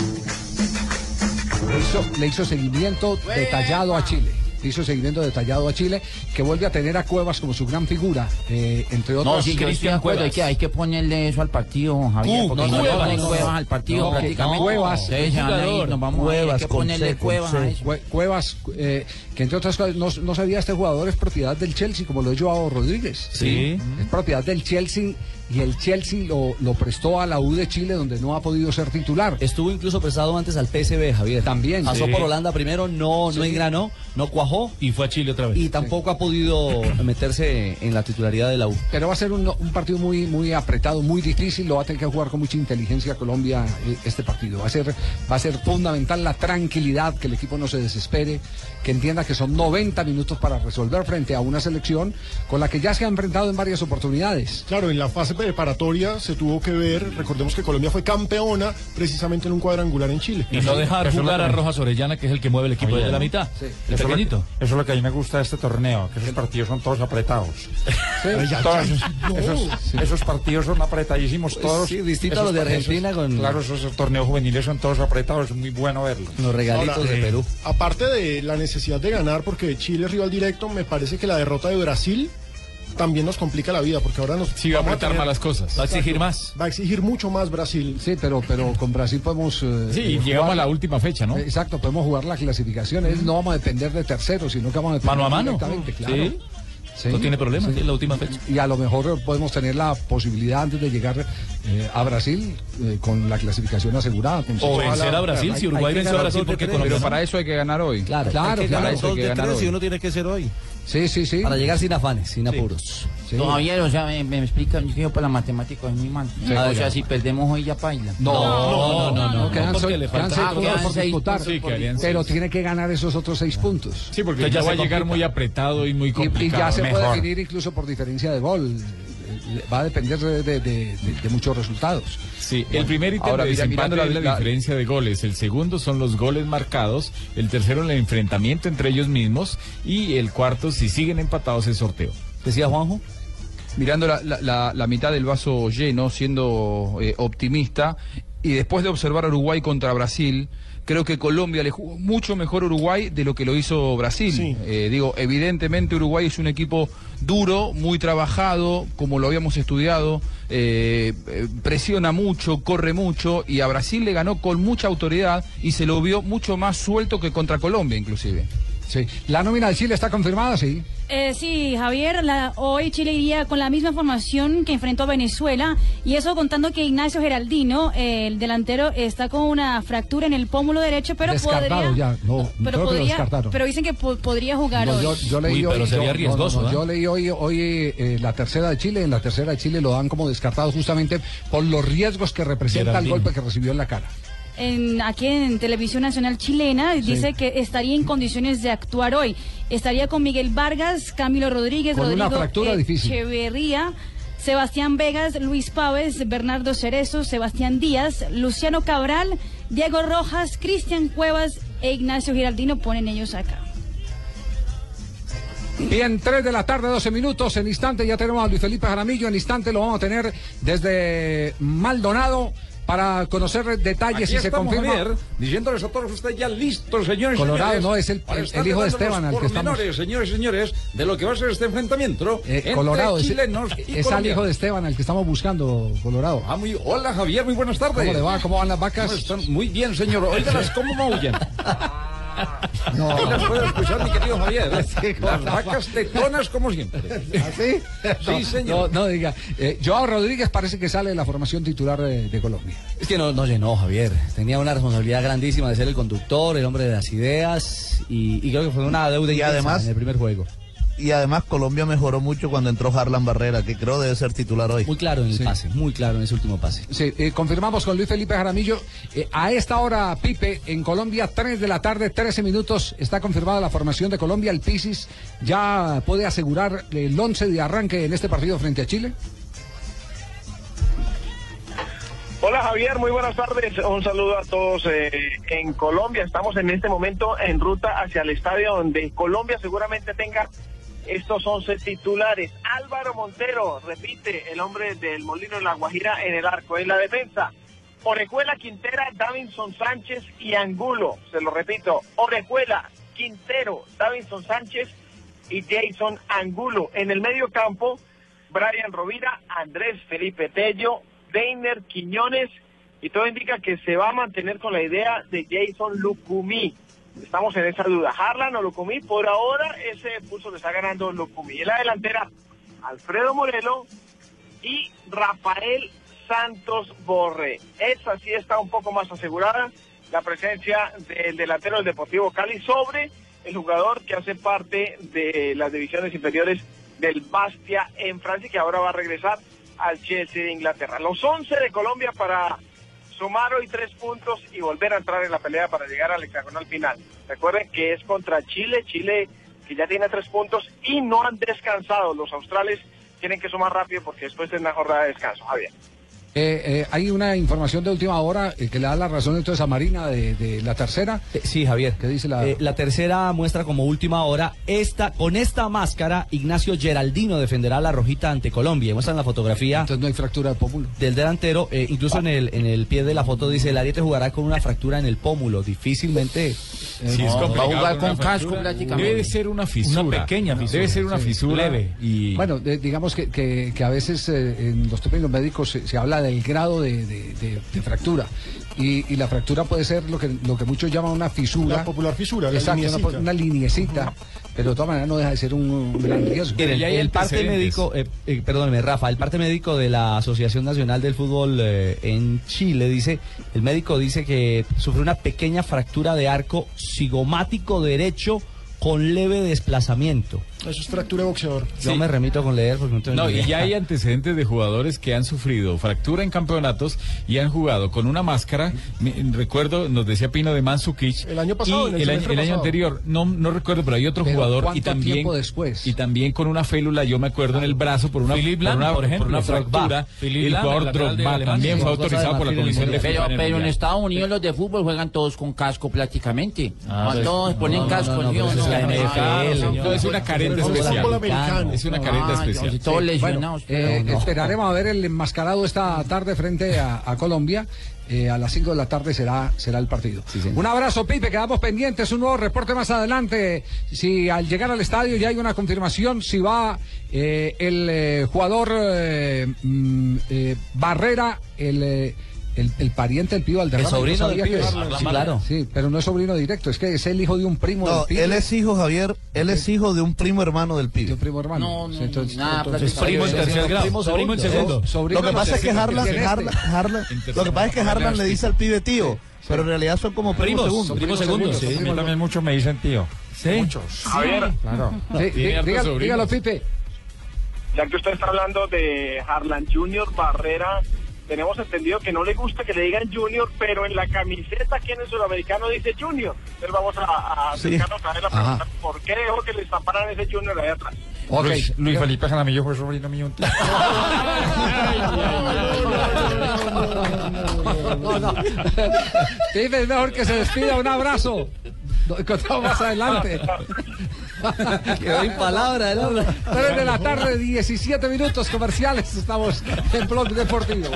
Le hizo seguimiento detallado a Chile. Le hizo seguimiento detallado a Chile, que vuelve a tener a Cuevas como su gran figura, eh, entre otros. No, sí, de acuerdo, hay que, hay que ponerle eso al partido, Javier, Uh, porque no, no, le Cuevas, ponen no, cuevas no. al partido No, prácticamente. Cuevas, Ustedes se van a ir, nos vamos a ir, hay que ponerle cuevas a eso. Cue- Cuevas, eh, que entre otras cosas, no, no sabía este jugador es propiedad del Chelsea, como lo es Joao Rodríguez. Sí. Es propiedad del Chelsea y el Chelsea lo, lo prestó a la U de Chile, donde no ha podido ser titular. Estuvo incluso prestado antes al PSV, Javier. También. Pasó Sí. por Holanda primero, no, no engranó, no cuajó. Y fue a Chile otra vez. Y tampoco ha podido meterse en la titularidad de la U. Pero va a ser un, un partido muy, muy apretado, muy difícil. Lo va a tener que jugar con mucha inteligencia Colombia eh, este partido. Va a ser, va a ser fundamental la tranquilidad, que el equipo no se desespere, que entienda que son 90 minutos para resolver frente a una selección con la que ya se ha enfrentado en varias oportunidades. Claro, en la fase preparatoria se tuvo que ver, recordemos que Colombia fue campeona precisamente en un cuadrangular en Chile. Y no dejar Eso jugar que a Rojas Orellana, que es el que mueve el equipo desde la ¿no? mitad. Sí. El Eso es, lo pequeñito. que, eso es lo que a mí me gusta de este torneo, que esos partidos son todos apretados. Ay, ya, Todos ya, esos, no. esos- partidos son apretadísimos todos. Sí, distinto a los de Argentina esos- con- Claro, esos, torneos juveniles son todos apretados, es muy bueno verlos. Los regalitos Ahora, de eh, Perú. Aparte de la necesidad de ganar, porque Chile es rival directo, me parece que la derrota de Brasil también nos complica la vida, porque ahora nos Sí, va a apretar tener- más las cosas. Va a exigir más. Va a exigir mucho más Brasil. Sí, pero, pero con Brasil podemos. eh, Sí, eh, llegamos jugar- a la última fecha, ¿no? Exacto, podemos jugar la clasificación. Es- No vamos a depender de terceros, sino que vamos a depender Mano a mano. directamente, claro. Sí. Sí, No tiene problema, sí. sí, la última fecha. Y a lo mejor podemos tener la posibilidad antes de llegar eh, a Brasil eh, con la clasificación asegurada. con O vencer a Brasil, si Uruguay venció a Brasil, dos de ¿por qué tres. Colombia Pero para eso hay que ganar hoy. Claro, Claro, Hay que claro. ganar eso hay que ganar tres hoy. y uno tiene que ser hoy. Sí, sí, sí. Para llegar sin afanes, sin apuros. Don Javier, o sea, me, me explica, yo digo para la matemática es muy mal. Sí. o sea, si perdemos hoy ya paila. No, no, no, no, quedan, porque seis- le quedan seis puntos por seis disputar, sí, pero seis. tiene que ganar esos otros seis puntos. Sí, porque Entonces ya va a llegar complica. muy apretado y muy Y- complicado. Y, ya se puede Mejor. definir incluso por diferencia de gol. Va a depender de, de- de- de- muchos resultados. Sí, el primer ítem Ahora, de mira, desempate mirando es la- la, diferencia de goles. El segundo son los goles marcados. El tercero, el enfrentamiento entre ellos mismos. Y el cuarto, si siguen empatados, es sorteo. Decía Juanjo. mirando la, la- la- la mitad del vaso lleno, siendo eh, optimista, y después de observar a Uruguay contra Brasil, creo que Colombia le jugó mucho mejor Uruguay de lo que lo hizo Brasil. Eh, digo, evidentemente Uruguay es un equipo duro, muy trabajado, como lo habíamos estudiado, eh, eh, presiona mucho, corre mucho, y a Brasil le ganó con mucha autoridad y se lo vio mucho más suelto que contra Colombia, inclusive. Sí. ¿La nómina de Chile está confirmada? Sí. Eh, sí, Javier, la- hoy Chile iría con la misma formación que enfrentó a Venezuela y eso contando que Ignacio Geraldino, eh, el delantero, está con una fractura en el pómulo derecho, pero Descartado podría, ya. No, pero creo que lo podría, pero dicen que po- podría jugar No, hoy. yo, yo leí hoy, yo- no, no, no, yo leí hoy, hoy eh, la tercera de Chile. En la tercera de Chile lo dan como descartado justamente por los riesgos que representa el golpe que recibió en la cara. En, aquí en Televisión Nacional Chilena, dice que estaría en condiciones de actuar hoy. Estaría con Miguel Vargas, Camilo Rodríguez, Con una Rodrigo difícil. Echeverría, Sebastián Vegas, Luis Páez, Bernardo Cerezo, Sebastián Díaz, Luciano Cabral, Diego Rojas, Cristian Cuevas e Ignacio Giraldino ponen ellos acá. Bien, 3 de la tarde, 12 minutos. En instante ya tenemos a Luis Felipe Jaramillo. En instante lo vamos a tener desde Maldonado para conocer detalles si se confirma. Javier, diciéndoles a todos ustedes ya listos, señores Colorado, señores, no, es el- el- el hijo de Esteban al que estamos- señores señores, de lo que va a ser este enfrentamiento Eh, entre Colorado, es, chilenos y es al hijo de Esteban al que estamos buscando, Colorado. Ah, muy, hola Javier, muy buenas tardes. ¿Cómo le va? ¿Cómo van las vacas? ¿Cómo están? Muy bien, señor. Óigalas, ¿cómo maullan? No. Ahí las puedo escuchar, mi querido Javier. Las no. vacas tetonas como siempre. ¿Así? Sí, señor. No, no diga. Eh, Joao Rodríguez parece que sale de la formación titular de, de Colombia. Es que no, no llenó, Javier. Tenía una responsabilidad grandísima de ser el conductor, el hombre de las ideas, y, y creo que fue una deuda Y además- en el primer juego. Y además Colombia mejoró mucho cuando entró Harlan Barrera, que creo debe ser titular hoy. Muy claro en el pase, muy claro en ese último pase. Sí, eh, confirmamos con Luis Felipe Jaramillo. eh, a esta hora, Pipe, en Colombia, 3 de la tarde, 13 minutos, está confirmada la formación de Colombia. El Pisis ya puede asegurar el 11 de arranque en este partido frente a Chile. Hola Javier, muy buenas tardes. Un saludo a todos eh, en Colombia. Estamos en este momento en ruta hacia el estadio donde Colombia seguramente tenga estos 11 titulares. Álvaro Montero, repite, el hombre del Molino de la Guajira en el arco. En la defensa, Orejuela, Quintera, Davinson Sánchez y Angulo. Se lo repito, Orejuela, Quintero, Davinson Sánchez y Jason Angulo. En el medio campo, Brian Rovira, Andrés Felipe Tello, Deiner Quiñones y todo indica que se va a mantener con la idea de Jason Lucumí. Estamos en esa duda. Harlan o Lucumí, por ahora ese pulso le está ganando Lucumí. En la delantera, Alfredo Morelo y Rafael Santos Borre. Esa sí está un poco más asegurada, la presencia del delantero del Deportivo Cali sobre el jugador que hace parte de las divisiones inferiores del Bastia en Francia y que ahora va a regresar al Chelsea de Inglaterra. Los 11 de Colombia para sumar hoy tres puntos y volver a entrar en la pelea para llegar al hexagonal final. Recuerden que es contra Chile, Chile que ya tiene tres puntos y no han descansado. Los australes tienen que sumar rápido porque después de una jornada de descanso, Javier. Eh, eh, hay una información de última hora eh, que le da la razón entonces a Marina de, de la tercera. Sí, Javier. ¿Qué dice la.? Eh, la tercera muestra como última hora. Esta, con esta máscara, Ignacio Geraldino defenderá la rojita ante Colombia. Muestran la fotografía. Entonces no hay fractura de pómulo. Del delantero. eh, incluso en el, en el pie de la foto dice: el Ariete jugará con una fractura en el pómulo. Difícilmente. Sí, es complicado va a jugar con casco prácticamente. Debe ser una fisura. Una pequeña fisura, Debe ser una sí. fisura Leve. Y... Bueno, de- digamos que, que- que a veces eh, en los términos médicos se, se habla del grado de, de- de- de fractura. Y, y la fractura puede ser lo que, lo que muchos llaman una fisura. La popular fisura, la Exacto, una, liniecita. una liniecita. Pero de todas maneras no deja de ser un, un gran riesgo. Miren, el, parte médico, eh, eh, perdóneme, Rafa, el parte médico de la Asociación Nacional del Fútbol eh, en Chile dice, el médico dice que sufrió una pequeña fractura de arco cigomático derecho con leve desplazamiento. Eso es fractura de boxeador. Yo me remito con leer porque no tengo No, ni y idea. ya hay antecedentes de jugadores que han sufrido fractura en campeonatos y han jugado con una máscara. Me- recuerdo, nos decía Pino de Mansukic. El año pasado, Y el el, año, el año anterior, no, no recuerdo, pero hay otro Pero jugador y ¿cuánto también. tiempo después? Y también con una félula, yo me acuerdo, en el brazo por una, Philippe por una, por ejemplo, una Drogba. fractura. Philippe el jugador Drogba también fue autorizado por la Comisión de Pero, pero en. Estados Unidos los de fútbol juegan todos con casco prácticamente. Ah, todos pues, ponen casco. no, no, ¿sí es la no? Careta especial. Es una careta Ah, especial. yo- Todos lesionados. eh. Esperaremos a ver el enmascarado esta tarde frente a, a Colombia. Eh, a las 5 de la tarde será, será el partido. Un abrazo, Pipe. Quedamos pendientes. Un nuevo reporte más adelante. Si al llegar al estadio ya hay una confirmación, si va eh, el eh, jugador eh, mm, eh, Barrera, el. El, el pariente del Pío Valderrama. El sobrino del Pío, que- sí, sí, claro. Sí, pero no es sobrino directo, es que es el hijo de un primo No, del Pío. él es hijo, Javier, él es hijo de un primo hermano del pibe. primo hermano. No, no, entonces, nada, entonces- primo en tercer grado, Primo primo en segundo. Lo que pasa es que Harlan, ¿Quién es este? Harlan- Harlan- lo que pasa es que Harlan le dice al pibe tío, pero en realidad son como primos, segundos. Sí, a mí también muchos me dicen tío. Sí. Muchos. Javier. Claro. Sí, dí- dígalo, dígalo, Pipe. Ya que usted está hablando de Harlan Junior Barrera, tenemos entendido que no le gusta que le digan Junior, pero en la camiseta aquí en el sudamericano dice Junior. Entonces vamos a, a Sí. acercarnos a ver la Ajá. pregunta, ¿por qué dejó que le estamparan ese Junior ahí atrás? Luis, Luis Felipe Jaramillo fue sobrino mío. es mejor que se despida. Un abrazo. Nos encontramos más adelante. Quedó sin palabra, el habla. 3 de la tarde, 17 minutos comerciales. Estamos en Blog Deportivo.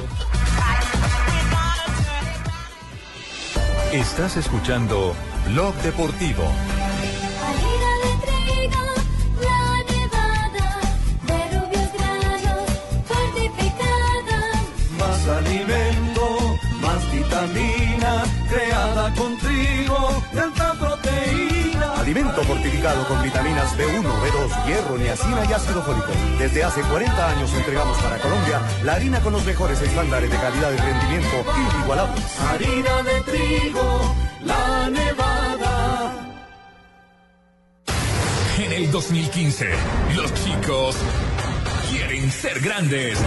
Estás escuchando Blog Deportivo. Alimento fortificado con vitaminas B1, B2, hierro, niacina y ácido fólico. Desde hace 40 años entregamos para Colombia la harina con los mejores estándares de calidad y rendimiento inigualables. Harina de trigo, la nevada. En el 2015, los chicos quieren ser grandes.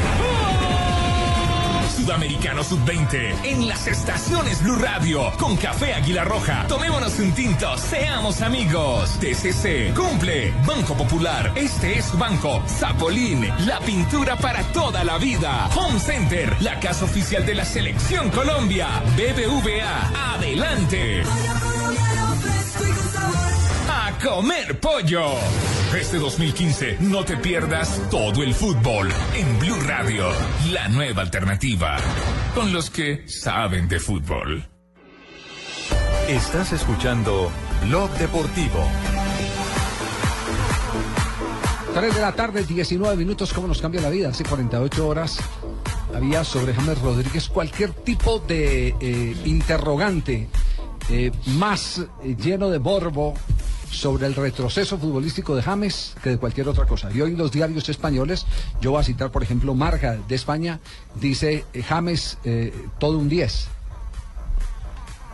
Sudamericano Sub-20 en las estaciones Blue Radio con Café Águila Roja. Tomémonos un tinto, seamos amigos. TCC cumple. Banco Popular, este es su banco. Zapolín, la pintura para toda la vida. Home Center, la casa oficial de la Selección Colombia. BBVA, adelante. Comer pollo. Este 2015 no te pierdas todo el fútbol en Blue Radio, la nueva alternativa, con los que saben de fútbol. Estás escuchando Blog Deportivo. 3 de la tarde, 19 minutos. ¿Cómo nos cambia la vida? Hace 48 horas había sobre James Rodríguez cualquier tipo de eh, interrogante eh, más eh, lleno de borbo sobre el retroceso futbolístico de James que de cualquier otra cosa. Y hoy los diarios españoles, yo voy a citar por ejemplo Marca de España, dice eh, James eh, todo un 10.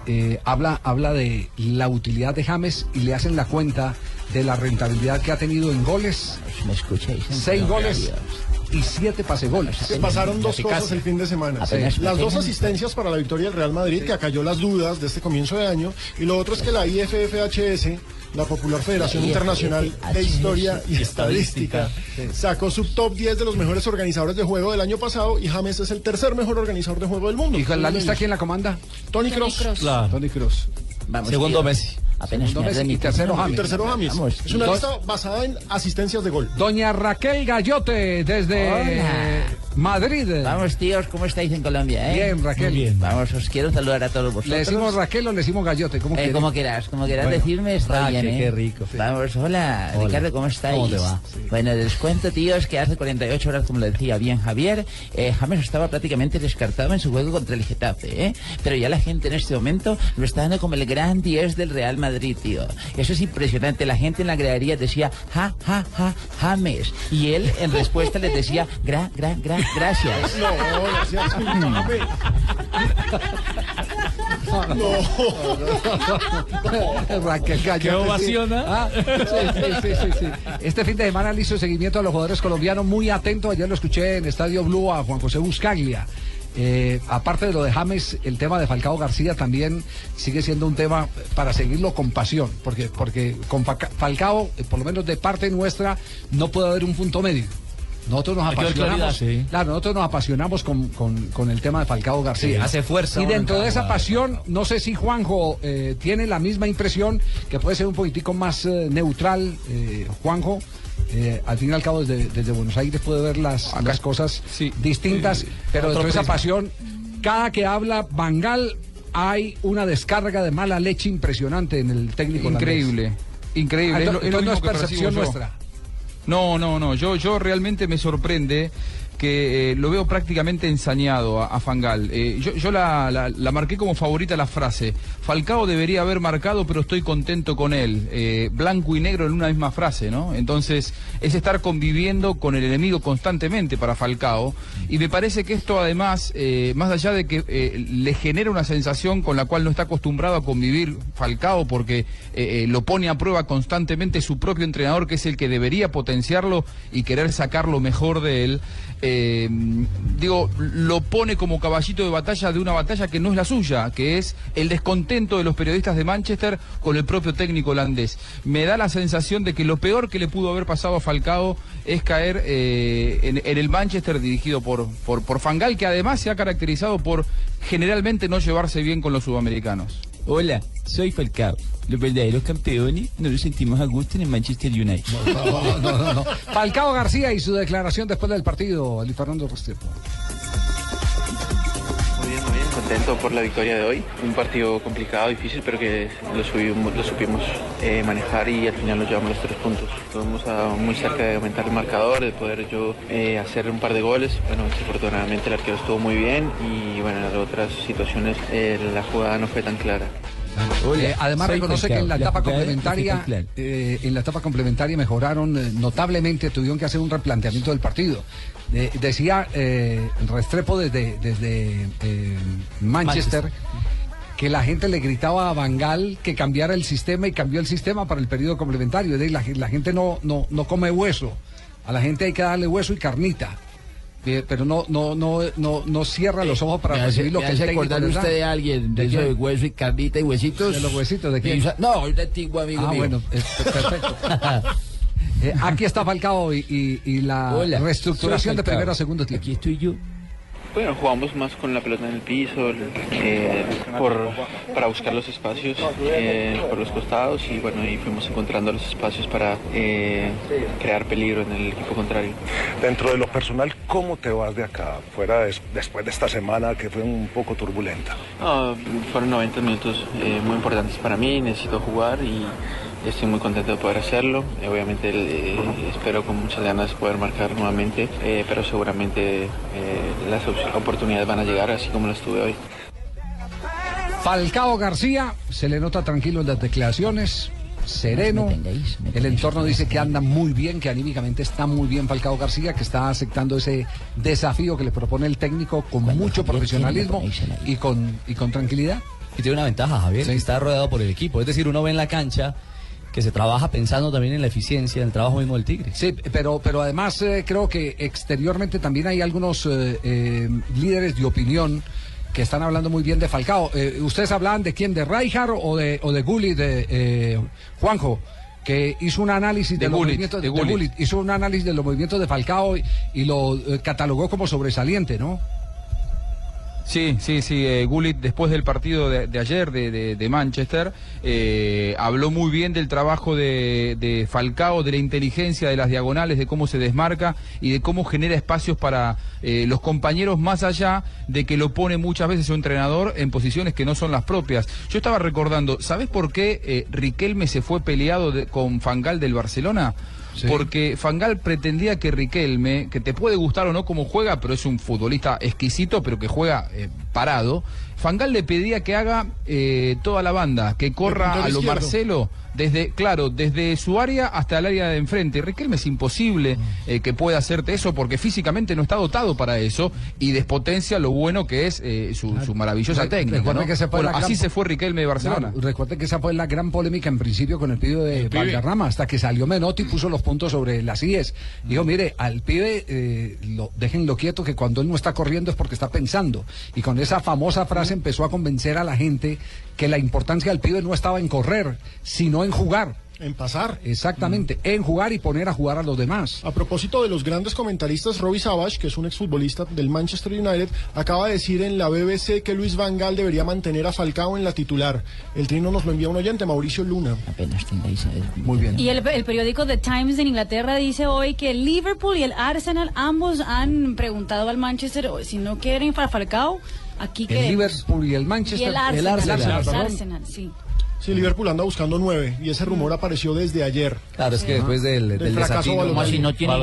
Eh, habla, habla de la utilidad de James y le hacen la cuenta de la rentabilidad que ha tenido en goles. ¿Me escucháis? Seis goles y siete pase goles. Se pasaron dos cosas el fin de semana. Las dos asistencias para la victoria del Real Madrid, que acalló las dudas de este comienzo de año. Y lo otro es que la IFFHS, la Popular Federación La Internacional de Historia y Estadística, sacó su top 10 de los mejores organizadores de juego del año pasado y James es el tercer mejor organizador de juego del mundo. ¿Y la lista quién la comanda? Tony Cross. Tony Cross. Segundo Messi. Apenas Segundo me Messi y tercero James. tercero James. Vamos. Es una Dos- lista basada en asistencias de gol. Doña Raquel Gallote desde Hola. Madrid. Vamos, tíos, ¿cómo estáis en Colombia? Eh? Bien, Raquel. Vamos, os quiero saludar a todos vosotros. ¿Le decimos Raquel o le decimos Gallote? ¿Cómo Eh, como quieras, como quieras Bueno. decirme, está bien, ¿eh? qué rico. Vamos, hola, Hola. Ricardo, ¿cómo estáis? ¿Cómo te va? Bueno, les cuento, tíos, que hace 48 horas, como lo decía bien Javier, eh, James estaba prácticamente descartado en su juego contra el Getafe, ¿eh? Pero ya la gente en este momento lo está dando como el gran 10 del Real Madrid, tío. Eso es impresionante. La gente en la gradería decía, ja, ja, ja, James. Y él, en respuesta, les decía, gra, gra, gra, Gracias. No, no seas culpable. Raquel Gallo. Qué ovación, ¿ah? Ah, sí, sí, sí, sí, sí. Este fin de semana le hizo seguimiento a los jugadores colombianos muy atento. Ayer lo escuché en Estadio Blue a Juan José Buscaglia. Eh, aparte de lo de James, el tema de Falcao García también sigue siendo un tema para seguirlo con pasión, porque, porque con Falcao, eh, por lo menos de parte nuestra, no puede haber un punto medio. Nosotros nos apasionamos, claridad, sí. claro, nosotros nos apasionamos con, con- con el tema de Falcao García. Sí, hace fuerza Y dentro de esa pasión, no sé si Juanjo eh, tiene la misma impresión, que puede ser un poquitico más eh, neutral, Juanjo. Eh, al fin y al cabo, desde, desde Buenos Aires puede ver las, las cosas distintas, pero Otro dentro de esa pasión, cada que habla Bangal, hay una descarga de mala leche impresionante en el técnico. holandés. Increíble, increíble. Ah, Es lo- entonces es lo no es percepción nuestra. No, no, no. Yo, yo realmente me sorprende que eh, lo veo prácticamente ensañado a, Fangal. Eh, yo la, marqué como favorita la frase. Falcao debería haber marcado, pero estoy contento con él. Eh, blanco y negro en una misma frase, ¿no? Entonces, es estar conviviendo con el enemigo constantemente para Falcao. Y me parece que esto además, más allá de que le genera una sensación con la cual no está acostumbrado a convivir Falcao, porque lo pone a prueba constantemente su propio entrenador, que es el que debería potenciarlo y querer sacar lo mejor de él. Eh, digo, lo pone como caballito de batalla de una batalla que no es la suya, que es el descontento de los periodistas de Manchester con el propio técnico holandés. Me da la sensación de que lo peor que le pudo haber pasado a Falcao es caer eh, en, en el Manchester dirigido por, por, por Fangal, que además se ha caracterizado por generalmente no llevarse bien con los sudamericanos. Hola, soy Falcao. Los verdaderos campeones nos los sentimos a gusto en el Manchester United. No, no, no, no. Falcao García y su declaración después del partido, Ali Fernando Restrepo. Contento por la victoria de hoy. Un partido complicado, difícil, pero que lo, subimos- lo supimos eh, manejar y al final nos llevamos los tres puntos. Estuvimos a- muy cerca de aumentar el marcador, de poder yo eh, hacer un par de goles. Bueno, desafortunadamente el arquero estuvo muy bien y bueno, en las otras situaciones eh, la jugada no fue tan clara. Eh, además reconoce que en la etapa complementaria, eh, en la etapa complementaria mejoraron eh, notablemente, tuvieron que hacer un replanteamiento del partido. Eh, decía eh, Restrepo desde, desde eh, Manchester, que la gente le gritaba a Bangal que cambiara el sistema y cambió el sistema para el periodo complementario. Es decir, la, la gente no, no, no come hueso, a la gente hay que darle hueso y carnita. Eh, Pero no, no, no, no, no cierra los ojos para recibir lo que técnico acordar usted de alguien, de, ¿De eso de quién? hueso y carnita y huesitos. ¿De los huesitos? ¿De quién? No, un antiguo amigo Ah, mío. bueno, eh, perfecto. Eh, aquí está Falcao y, la reestructuración de primero a segundo tiempo. Aquí estoy yo. Bueno, jugamos más con la pelota en el piso, eh, por, para buscar los espacios eh, por los costados y bueno, y fuimos encontrando los espacios para eh, crear peligro en el equipo contrario. Dentro de lo personal, ¿cómo te vas de acá? Fuera des- después de esta semana que fue un poco turbulenta. No, fueron 90 minutos muy importantes para mí, necesito jugar y estoy muy contento de poder hacerlo. Eh, obviamente eh, espero con muchas ganas poder marcar nuevamente, eh, pero seguramente eh, las op- oportunidades van a llegar así como las tuve hoy. Falcao García se le nota tranquilo en las declaraciones, sereno. El entorno dice que anda muy bien, que anímicamente está muy bien Falcao García, que está aceptando ese desafío que le propone el técnico con mucho profesionalismo y con, y con tranquilidad. Y tiene una ventaja, Javier, que está rodeado por el equipo. Es decir, uno ve en la cancha que se trabaja pensando también en la eficiencia, en el trabajo mismo del Tigre. Sí, pero, pero además eh, creo que exteriormente también hay algunos eh, eh, líderes de opinión que están hablando muy bien de Falcao. Eh, ¿Ustedes hablaban de quién? ¿De Rijkaard o de, o de Gullit, de eh, Juanjo? Que hizo un análisis de, De los Gullit, movimientos de de Gullit. Gullit, hizo un análisis de los movimientos de Falcao y, y lo eh, catalogó como sobresaliente, ¿no? Sí, sí, sí. Eh, Gullit, después del partido de, ayer de, Manchester, eh, habló muy bien del trabajo de, Falcao, de la inteligencia de las diagonales, de cómo se desmarca y de cómo genera espacios para eh, los compañeros, más allá de que lo pone muchas veces su entrenador en posiciones que no son las propias. Yo estaba recordando, ¿sabes por qué eh, Riquelme se fue peleado con Fangal del Barcelona? Porque Fangal pretendía que Riquelme, que te puede gustar o no cómo juega, pero es un futbolista exquisito, pero que juega eh, parado, Fangal le pedía que haga eh, toda la banda, que corra a lo izquierdo. Marcelo, desde, claro, desde su área hasta el área de enfrente. Riquelme es imposible eh, que pueda hacerte eso porque físicamente no está dotado para eso y despotencia lo bueno que es eh, su, su maravillosa Re- técnica. así gran- se fue Riquelme de Barcelona. Claro, recuerde que esa fue la gran polémica en principio con el pibe de pibe. Valderrama, hasta que salió Menotti y puso los puntos sobre las IES. Dijo, mire, al pibe lo, déjenlo quieto que cuando él no está corriendo es porque está pensando. Y con esa famosa frase empezó a convencer a la gente que la importancia del pibe no estaba en correr, sino en jugar. En pasar. Exactamente, en jugar y poner a jugar a los demás. A propósito de los grandes comentaristas, Robbie Savage, que es un exfutbolista del Manchester United, acaba de decir en la BBC que Luis Van Gaal debería mantener a Falcao en la titular. El trino nos lo envía un oyente, Mauricio Luna. Apenas tengáis Muy bien. Y el, el periódico The Times en Inglaterra dice hoy que el Liverpool y el Arsenal ambos han preguntado al Manchester "Oye, si no quieren para Falcao, aquí El. Liverpool y el Manchester. Y el Arsenal, el Arsenal, el perdón. Arsenal, sí. Sí, Liverpool anda buscando nueve y ese rumor apareció desde ayer. Claro, es que después del, Del del fracaso Balotelli. si no tiene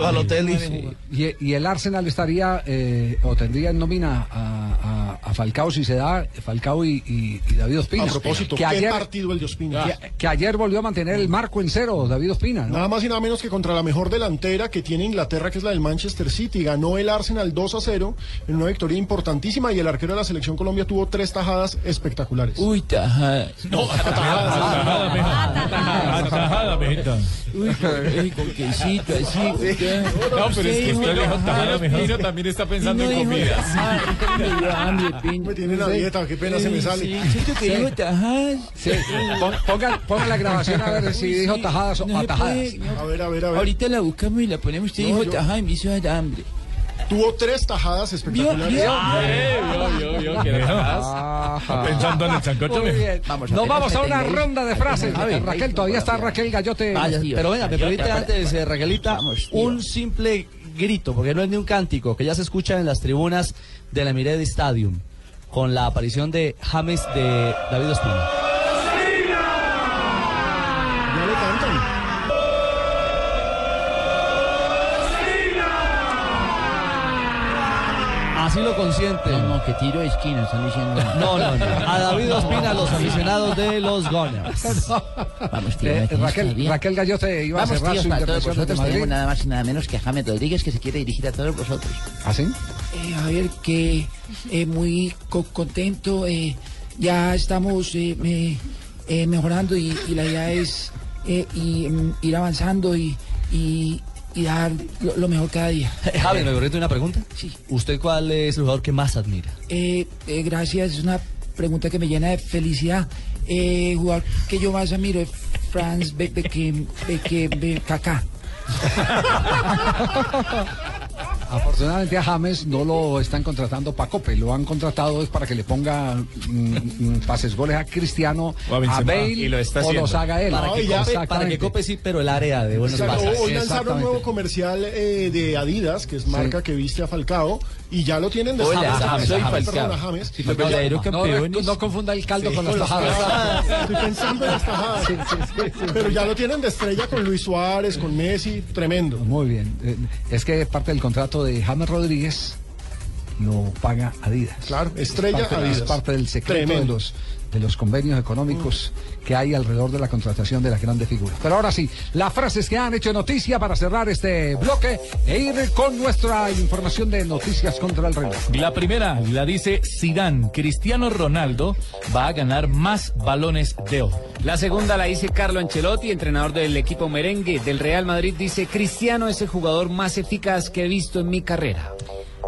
Balotelli, sí. Y, y el Arsenal estaría eh, o tendría en nómina a, a- a Falcao si se da Falcao y, y- y David Ospina. A propósito, que qué ayer, partido el de Ospina. que, que ayer volvió a mantener el marco en cero David Ospina. ¿no? Nada más y nada menos que contra la mejor delantera que tiene Inglaterra, que es la del Manchester City. Ganó el Arsenal 2 a 0 en una victoria importantísima y el arquero de la selección Colombia tuvo tres tajadas espectaculares. Uy, No, atajadas. Atajada, mijito. Uy, con, con quesito, así. No, pero es que usted usted dijo lejos tajada. Pino también está pensando en ahorita me dio hambre, Pino. Me tienen a dieta, qué pena se me sale. sí, siento que Sí. dijo tajadas. Pongan, la grabación a ver si dijo tajadas o atajadas. A ver, a ver, a ver. Ahorita la buscamos y la ponemos. Usted dijo tajada y me hizo dar hambre. Tuvo tres tajadas espectaculares. ¿Vio? Eh, vio, vio, vio, pensando en el sancocho. Muy mijo. bien. Vamos, Nos vamos a una ronda de frases. A ver, Raquel, todavía está Raquel Gallote. Vaya, Dios. pero venga, me permite antes, eh, Raquelita, un simple grito, porque no es ni un cántico, que ya se escucha en las tribunas de la Mired Stadium, con la aparición de James de David Ospina. Ya le cantan. Así lo. No, no, que tiro de esquina, están diciendo. No, no, no. A David Ospina, los aficionados de los Gunners. Vamos, tío, Eh, Raquel. Raquel Gallote iba Vamos, a cerrar tíos, su para todos vosotros tenemos nada más y nada menos que a James Rodríguez que se quiere dirigir a todos vosotros. ¿Ah, sí? Eh, a ver, que eh, muy co- contento. eh, ya estamos eh, me- eh, mejorando y, y la idea es eh, y, mm, ir avanzando y, y- y dar lo, lo mejor cada día. Javi, ¿me permite una pregunta? Sí. ¿Usted cuál es el jugador que más admira? Eh, eh, gracias, es una pregunta que me llena de felicidad. Eh, jugador que yo más admiro es Franz Be- Beckham, Beckham, Be-. Afortunadamente a James no lo están contratando para Cope, lo han contratado es para que le ponga mm, mm, pases goles a Cristiano, O a Bale y lo está o los haga él. Para que, y ya- cope, para que cope sí, pero el área de buenos Exacto, pases. Hoy lanzaron un nuevo comercial eh, de Adidas, que es marca que viste a Falcao, y ya lo tienen de James, James, soy ya- No, confunda el caldo con las con las tajadas. tajadas. Estoy pensando en las tajadas. Pero ya lo tienen de estrella con Luis Suárez, con Messi, tremendo. Muy bien. Eh, Es que parte del contrato de James Rodríguez lo paga Adidas. Claro, estrella es parte, Adidas. Es parte del secreto de Tremendo. los, de los convenios económicos que hay alrededor de la contratación de las grandes figuras. Pero ahora sí, las frases que han hecho noticia para cerrar este bloque e ir con nuestra información de noticias contra el reloj. La primera la dice Zidane. Cristiano Ronaldo va a ganar más balones de oro. La segunda la dice Carlo Ancelotti, entrenador del equipo merengue del Real Madrid. Dice, Cristiano es el jugador más eficaz que he visto en mi carrera.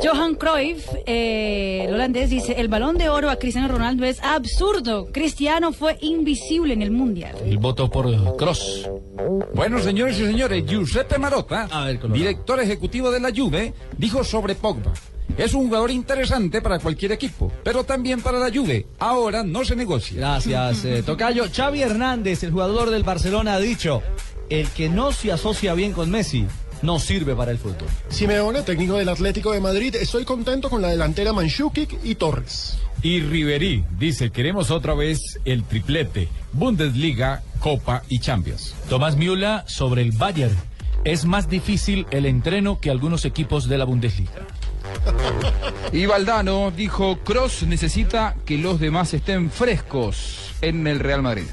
Johan Cruyff, eh, el holandés, dice, el balón de oro a Cristiano Ronaldo es absurdo. Cristiano fue invisible en el Mundial. El voto por Cross. Bueno, señores y señores, Giuseppe Marotta, A ver, Colorado. director ejecutivo de la Juve, dijo sobre Pogba. Es un jugador interesante para cualquier equipo, pero también para la Juve. Ahora no se negocia. Gracias, eh, Tocayo. Xavi Hernández, el jugador del Barcelona, ha dicho, el que no se asocia bien con Messi no sirve para el fútbol. Simeone, técnico del Atlético de Madrid, estoy contento con la delantera Manchukic y Torres. Y Riverí dice, queremos otra vez el triplete, Bundesliga, Copa y Champions. Tomás Miula sobre el Bayern. Es más difícil el entreno que algunos equipos de la Bundesliga. Y Valdano dijo, Cross necesita que los demás estén frescos en el Real Madrid.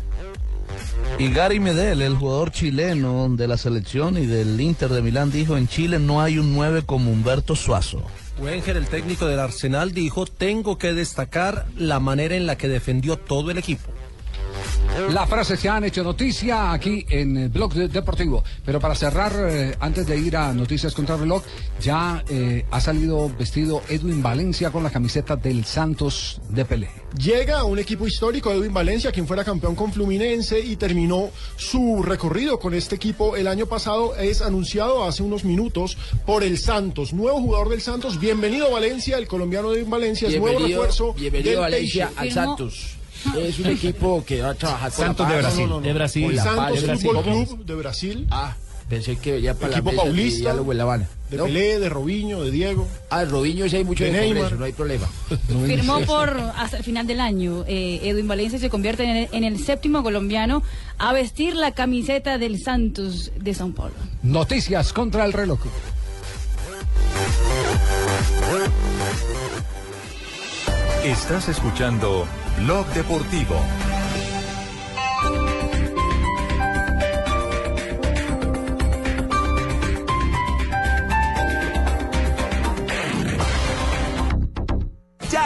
Y Gary Medel, el jugador chileno de la selección y del Inter de Milán, dijo, en Chile no hay un 9 como Humberto Suazo. Wenger, el técnico del Arsenal, dijo, tengo que destacar la manera en la que defendió todo el equipo. Las frases que han hecho noticia aquí en el blog de- deportivo. Pero para cerrar, eh, antes de ir a Noticias contra reloj, ya eh, ha salido vestido Edwin Valencia con la camiseta del Santos de Pelé. Llega un equipo histórico, Edwin Valencia, quien fuera campeón con Fluminense y terminó su recorrido con este equipo el año pasado. Es anunciado hace unos minutos por el Santos, nuevo jugador del Santos. Bienvenido Valencia, el colombiano Edwin Valencia, es nuevo refuerzo. bienvenido del Valencia Peixe. al Santos. Es un equipo que va a trabajar con Santos la de. Brasil. No, no, no. De Brasil. Con la paz, Santos de Brasil. Fútbol. Club de Brasil. Ah, pensé que venía para Equipo la mesa paulista. en La Habana. De ¿No? Pelé, de Robinho, de Diego. Ah, Robinho sí hay mucho De de. Congreso, no hay problema. Firmó por hasta el final del año. Eh, Edwin Valencia se convierte en el, en el séptimo colombiano a vestir la camiseta del Santos de São Paulo. Noticias contra el reloj. Estás escuchando Blog Deportivo.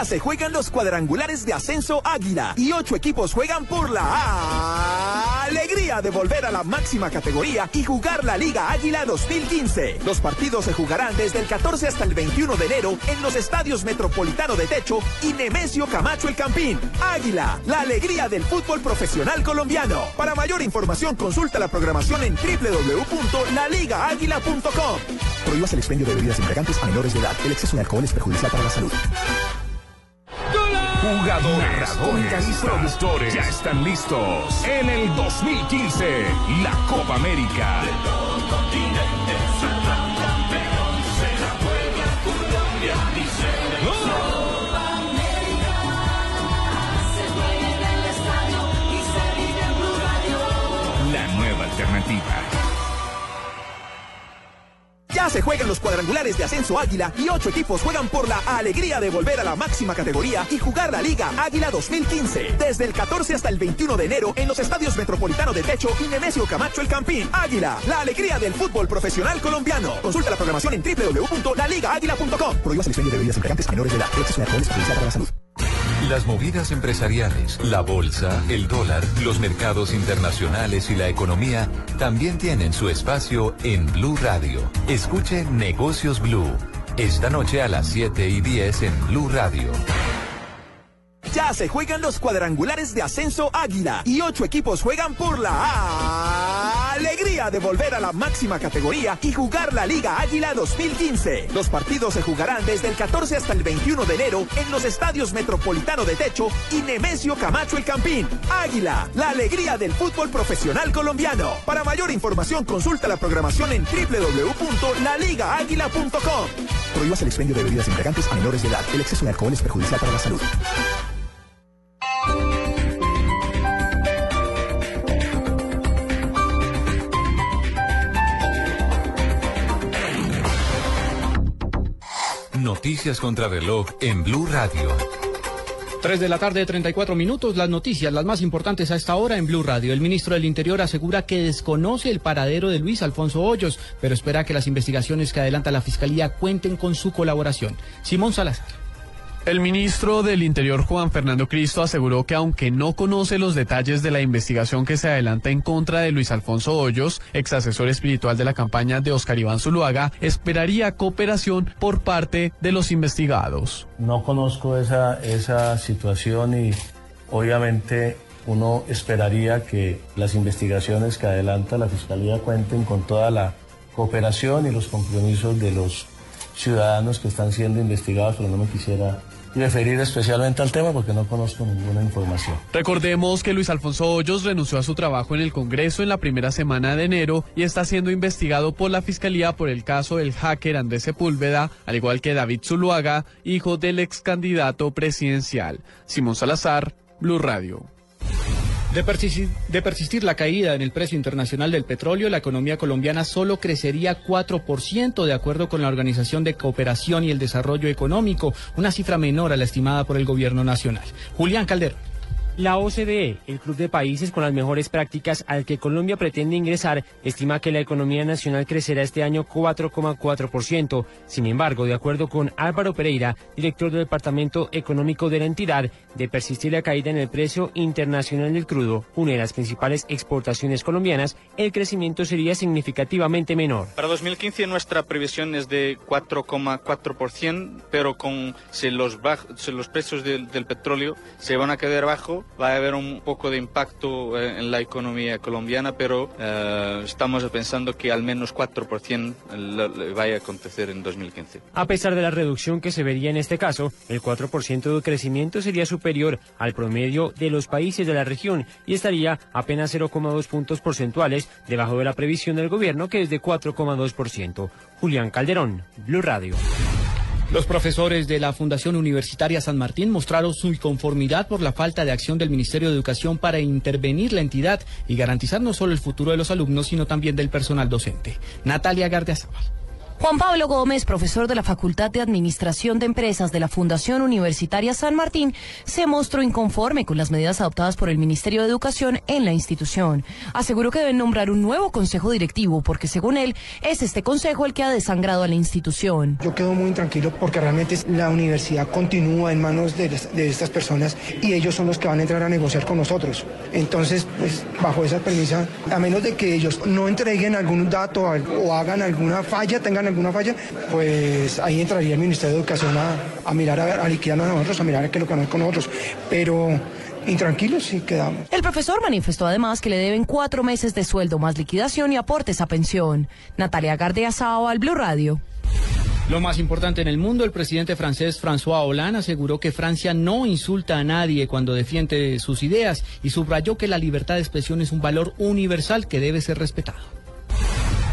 Se juegan los cuadrangulares de ascenso Águila y ocho equipos juegan por la alegría de volver a la máxima categoría y jugar la Liga Águila 2015. Los partidos se jugarán desde el 14 hasta el 21 de enero en los estadios Metropolitano de Techo y Nemesio Camacho el Campín. Águila, la alegría del fútbol profesional colombiano. Para mayor información consulta la programación en www.laligaáguila.com. Prohíbas el expendio de bebidas embriagantes a menores de edad. El exceso de alcohol es perjudicial para la salud. Jugadores, comentaristas, productores ya están listos en el 2015, la Copa América. Ya se juegan los cuadrangulares de ascenso Águila y ocho equipos juegan por la alegría de volver a la máxima categoría y jugar la Liga Águila 2015. Desde el 14 hasta el 21 de enero en los estadios Metropolitano de Techo y Nemesio Camacho el Campín. Águila, la alegría del fútbol profesional colombiano. Consulta la programación en www.laligaáguila.com. Prohíbas el de bebidas menores de edad. Exceso de alcohol para la salud. Las movidas empresariales, la bolsa, el dólar, los mercados internacionales y la economía también tienen su espacio en Blue Radio. Escuche Negocios Blue. Esta noche a las 7 y 10 en Blue Radio. Ya se juegan los cuadrangulares de ascenso Águila y ocho equipos juegan por la alegría de volver a la máxima categoría y jugar la Liga Águila 2015. Los partidos se jugarán desde el 14 hasta el 21 de enero en los estadios Metropolitano de Techo y Nemesio Camacho el Campín. Águila, la alegría del fútbol profesional colombiano. Para mayor información consulta la programación en www.laligaáguila.com. Prohíbas el expendio de bebidas embriagantes a menores de edad. El exceso de alcohol es perjudicial para la salud. Noticias contra reloj en Blue Radio. 3 de la tarde, 34 minutos. Las noticias, las más importantes a esta hora en Blue Radio. El ministro del Interior asegura que desconoce el paradero de Luis Alfonso Hoyos, pero espera que las investigaciones que adelanta la Fiscalía cuenten con su colaboración. Simón Salazar. El ministro del Interior Juan Fernando Cristo aseguró que aunque no conoce los detalles de la investigación que se adelanta en contra de Luis Alfonso Hoyos, ex asesor espiritual de la campaña de Oscar Iván Zuluaga, esperaría cooperación por parte de los investigados. No conozco esa, esa situación y obviamente uno esperaría que las investigaciones que adelanta la Fiscalía cuenten con toda la cooperación y los compromisos de los ciudadanos que están siendo investigados, pero no me quisiera referir especialmente al tema porque no conozco ninguna información. Recordemos que Luis Alfonso Hoyos renunció a su trabajo en el Congreso en la primera semana de enero y está siendo investigado por la Fiscalía por el caso del hacker Andrés Sepúlveda, al igual que David Zuluaga, hijo del ex candidato presidencial. Simón Salazar, Blue Radio. De persistir, la caída en el precio internacional del petróleo, la economía colombiana solo crecería 4% de acuerdo con la Organización de Cooperación y el Desarrollo Económico, una cifra menor a la estimada por el gobierno nacional. Julián Calderón. La OCDE, el club de países con las mejores prácticas al que Colombia pretende ingresar, estima que la economía nacional crecerá este año 4,4%. Sin embargo, de acuerdo con Álvaro Pereira, director del Departamento Económico de la entidad, de persistir la caída en el precio internacional del crudo, una de las principales exportaciones colombianas, el crecimiento sería significativamente menor. Para 2015 nuestra previsión es de 4,4%, pero con si los, baj- los precios del, del petróleo se van a quedar bajo, va a haber un poco de impacto eh, en la economía colombiana, pero eh, estamos pensando que al menos 4% lo- lo vaya a acontecer en 2015. A pesar de la reducción que se vería en este caso, el 4% de crecimiento sería superior al promedio de los países de la región y estaría apenas 0,2 puntos porcentuales debajo de la previsión del gobierno que es de 4,2%. Julián Calderón, Blue Radio. Los profesores de la Fundación Universitaria San Martín mostraron su inconformidad por la falta de acción del Ministerio de Educación para intervenir la entidad y garantizar no solo el futuro de los alumnos, sino también del personal docente. Natalia Gardiazabal. Juan Pablo Gómez, profesor de la Facultad de Administración de Empresas de la Fundación Universitaria San Martín, se mostró inconforme con las medidas adoptadas por el Ministerio de Educación en la institución. Aseguró que deben nombrar un nuevo consejo directivo porque, según él, es este consejo el que ha desangrado a la institución. Yo quedo muy tranquilo porque realmente la universidad continúa en manos de, de estas personas y ellos son los que van a entrar a negociar con nosotros. Entonces, pues bajo esa premisa, a menos de que ellos no entreguen algún dato o hagan alguna falla, tengan alguna falla, pues ahí entraría el Ministerio de Educación a, a mirar, a, a liquidarnos a nosotros, a mirar qué es lo que van con nosotros. Pero intranquilos sí quedamos. El profesor manifestó además que le deben cuatro meses de sueldo más liquidación y aportes a pensión. Natalia Gardeazao al Blue Radio. Lo más importante en el mundo, el presidente francés François Hollande aseguró que Francia no insulta a nadie cuando defiende sus ideas y subrayó que la libertad de expresión es un valor universal que debe ser respetado.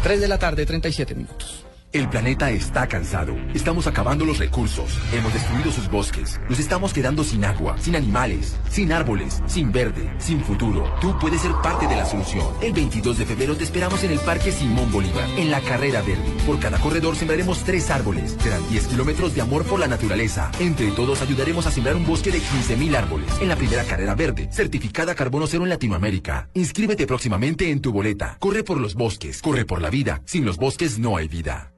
3 de la tarde, 37 minutos. El planeta está cansado. Estamos acabando los recursos. Hemos destruido sus bosques. Nos estamos quedando sin agua, sin animales, sin árboles, sin verde, sin futuro. Tú puedes ser parte de la solución. El 22 de febrero te esperamos en el Parque Simón Bolívar, en la Carrera Verde. Por cada corredor sembraremos tres árboles. Serán 10 kilómetros de amor por la naturaleza. Entre todos ayudaremos a sembrar un bosque de 15.000 árboles. En la primera Carrera Verde, certificada Carbono Cero en Latinoamérica. Inscríbete próximamente en tu boleta. Corre por los bosques. Corre por la vida. Sin los bosques no hay vida.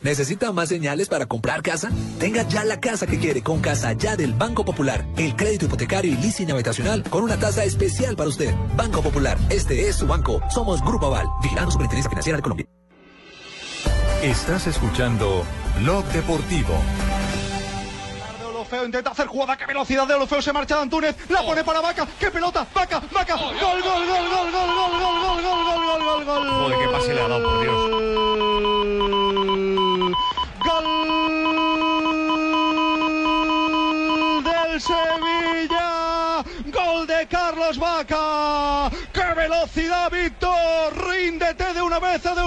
¿Necesita más señales para comprar casa? Tenga ya la casa que quiere con Casa Ya del Banco Popular. El crédito hipotecario y leasing habitacional con una tasa especial para usted. Banco Popular, este es su banco. Somos Grupo Aval, vigilando Superintendencia Financiera de Colombia. Estás escuchando Blog Deportivo. Olofeo intenta hacer jugada, qué velocidad de Olofeo, se marcha de Antúnez, la pone para Vaca, qué pelota, Vaca, Vaca, gol, gol, gol, gol, gol, gol, gol, gol, gol, gol, gol, gol, gol. Joder, qué pase le ha dado, por Dios. Gol Carlos Vaca, velocidad, Víctor, ríndete de una vez a de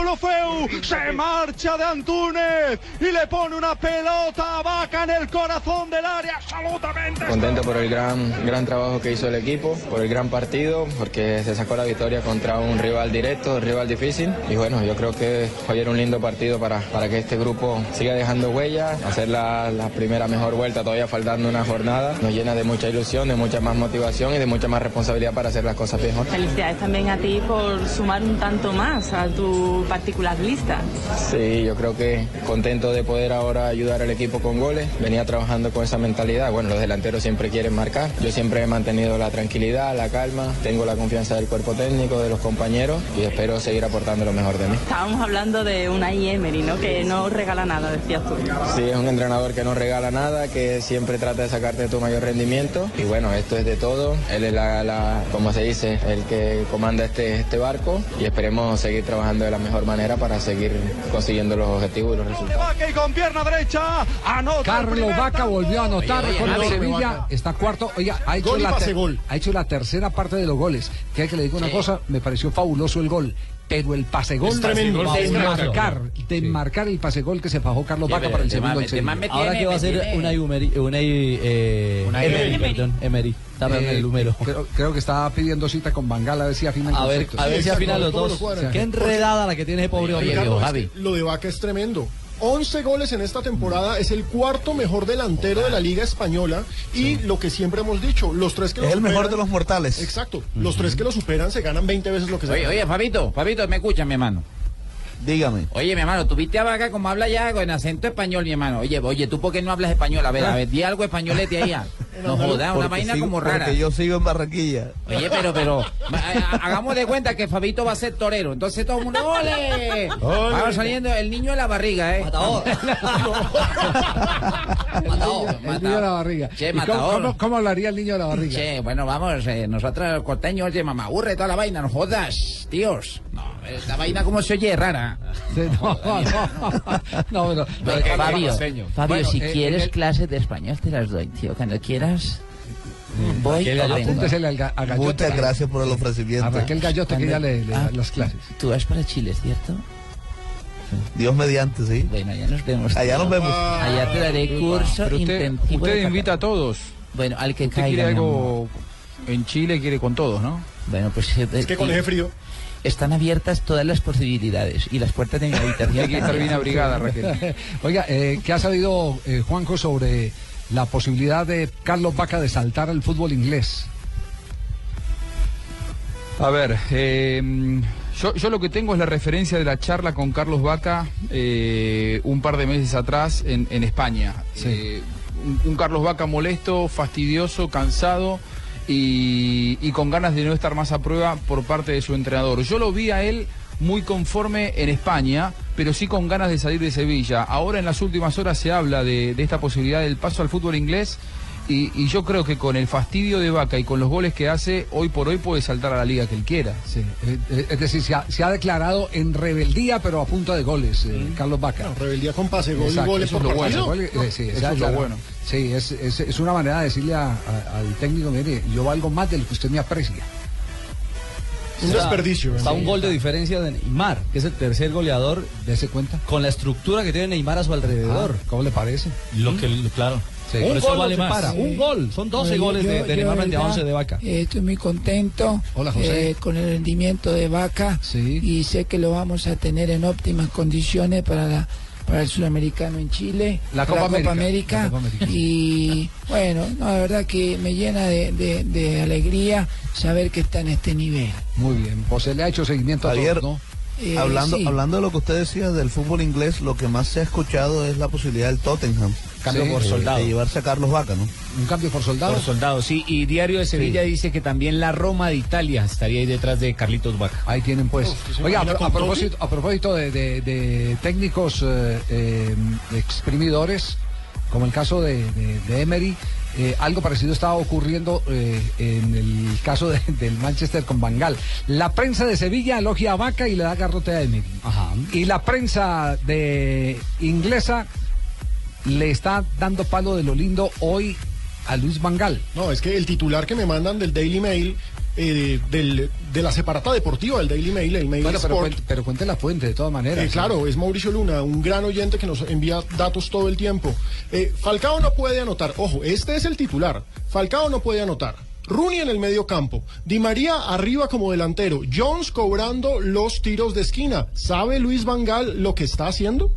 se marcha de Antúnez y le pone una pelota a Vaca en el corazón del área, absolutamente. Contento por el gran, gran trabajo que hizo el equipo, por el gran partido, porque se sacó la victoria contra un rival directo, un rival difícil. Y bueno, yo creo que hoy era un lindo partido para, para que este grupo siga dejando huellas, hacer la, la primera mejor vuelta, todavía faltando una jornada. Nos llena de mucha ilusión, de mucha más motivación y de mucha más responsabilidad para hacer las cosas mejor. Felicidades también también a ti por sumar un tanto más a tu particular lista. Sí, yo creo que contento de poder ahora ayudar al equipo con goles. Venía trabajando con esa mentalidad. Bueno, los delanteros siempre quieren marcar. Yo siempre he mantenido la tranquilidad, la calma. Tengo la confianza del cuerpo técnico, de los compañeros y espero seguir aportando lo mejor de mí. Estábamos hablando de una Emery, ¿no? Que no regala nada, decías tú. Sí, es un entrenador que no regala nada, que siempre trata de sacarte tu mayor rendimiento. Y bueno, esto es de todo. Él es la, la como se dice, el que comanda este, este barco y esperemos seguir trabajando de la mejor manera para seguir consiguiendo los objetivos y los resultados. Y con pierna derecha anota. Carlos Vaca volvió a anotar Oye, oye, con el oye, Sevilla, está cuarto, oiga, ha hecho, Gol la pase ter- gol. ha hecho la tercera parte de los goles. Que hay que le digo una Sí. cosa, me pareció fabuloso el gol. Pero el pase gol de marcar, de marcar el pase gol que se fajó Carlos Vaca para el segundo. Ahora que va a ser una Emery, eh, Una Emery, Emery. perdón, Emery. Eh, el número. Creo, creo que estaba pidiendo cita con Bangal a ver si afinan A ver, a ver si afinan los ¿cómo lo dos. Qué enredada la que tiene ese pobre hombre, Lo de Vaca es tremendo. 11 goles en esta temporada, es el cuarto mejor delantero de la Liga Española y lo que siempre hemos dicho, los tres que lo Es el mejor superan- de los mortales. Exacto, los tres que lo superan se ganan 20 veces lo que se Oye, ganan. oye, Fabito, Fabito, me escucha, mi hermano. Dígame. Oye, mi hermano, tuviste a Vaca como habla ya con acento español, mi hermano. Oye, oye, ¿tú por qué no hablas español? A ver, a ver, di algo españolete ahí. ah. No jodas, una vaina sigo- como rara. Porque yo sigo en Barranquilla. Oye, pero, pero, hagamos de cuenta que Fabito va a ser torero. Entonces todo el mundo, ¡ole! Va saliendo el niño de la barriga, ¿eh? Matador. Matador. El niño de la barriga. Che, ¿Y cómo, matador. cómo- cómo hablaría el niño de la barriga? Che, bueno, vamos, eh, nosotros los costeños, oye, mamá, aburre toda la vaina, no jodas, tíos. No, esta vaina como se oye rara. No, no, no, pero- Fabio. Fabio, Bueno, si eh, quieres el- clases de español te las doy, tío. Cuando quieras, voy al ga- a. Muchas gracias por el ofrecimiento. A Raquel Gallote que ya le, le Ah, da las clases. Tú vas para Chile, ¿cierto? Dios mediante, sí. Bueno, allá nos vemos. Allá nos vemos. Allá te daré curso Pero usted, intensivo usted invita a todos. Bueno, al que Usted caiga, quiere algo en Chile, quiere con todos, ¿no? Bueno, pues... Es que con ese frío... Están abiertas todas las posibilidades y las puertas de mi habitación... Hay que estar bien abrigada, Raquel. Oiga, eh, ¿qué ha sabido eh, Juanjo sobre la posibilidad de Carlos Vaca de saltar al fútbol inglés? A ver, eh, yo, yo lo que tengo es la referencia de la charla con Carlos Vaca eh, un par de meses atrás en, en España. Eh, un, un Carlos Vaca molesto, fastidioso, cansado y, con ganas de no estar más a prueba por parte de su entrenador. Yo lo vi a él muy conforme en España, pero sí con ganas de salir de Sevilla. Ahora en las últimas horas se habla de esta posibilidad del paso al fútbol inglés. Y, y yo creo que con el fastidio de Vaca y con los goles que hace, hoy por hoy puede saltar a la liga que él quiera. Sí, eh, eh, es decir, se ha, se ha declarado en rebeldía, pero a punta de goles, eh, Carlos Vaca. rebeldía con pase, gol y Exacto, goles eso por es lo partido. bueno. Eh, sí, Eso es lo bueno. Sí, es, es, es una manera de decirle a- a- al técnico, mire, yo valgo más de lo que usted me aprecia. Un desperdicio. Está un gol de diferencia de Neymar, que es el tercer goleador. Dese cuenta. Con la estructura que tiene Neymar a su alrededor. Ah, ¿Cómo le parece? Lo que, claro. Sí. Un gol vale más. Un gol. Son 12 Bueno, goles yo- de, de yo, Neymar frente a verdad, 11 de Vaca. eh, estoy muy contento Hola, José. eh, con el rendimiento de Vaca y sé que lo vamos a tener en óptimas condiciones para la para el sudamericano en Chile, La Copa América. América. La Copa América. Y bueno, no, la verdad que me llena de, de- de alegría saber que está en este nivel. Muy bien, pues se le ha hecho seguimiento a Javier, todos, ¿no? Eh, hablando, sí. hablando de lo que usted decía del fútbol inglés, lo que más se ha escuchado es la posibilidad del Tottenham. Cambio por de- soldado. De llevarse a Carlos Vaca, ¿no? Un cambio por soldado. Por soldado, sí. Y Diario de Sevilla dice que también la Roma de Italia estaría ahí detrás de Carlitos Vaca. Ahí tienen pues. Uf, ¿se Oiga, a, propósito, a propósito de, de- de técnicos eh, eh, exprimidores, como el caso de, de- de Emery, eh, algo parecido estaba ocurriendo eh, en el caso de- del Manchester con Bangal. La prensa de Sevilla elogia a Vaca y le da garrote a Emery. Y la prensa de inglesa le está dando palo de lo lindo hoy a Luis Bangal. No, es que el titular que me mandan del Daily Mail, eh, del, de la separata deportiva del Daily Mail, el Mail Bueno, pero, cuente, pero cuente la fuente de todas maneras. Eh, claro, es Mauricio Luna, un gran oyente que nos envía datos todo el tiempo. Eh, Falcao no puede anotar. Ojo, este es el titular. Falcao no puede anotar. Rooney en el medio campo. Di María arriba como delantero. Jones cobrando los tiros de esquina. ¿Sabe Luis Vangal lo que está haciendo?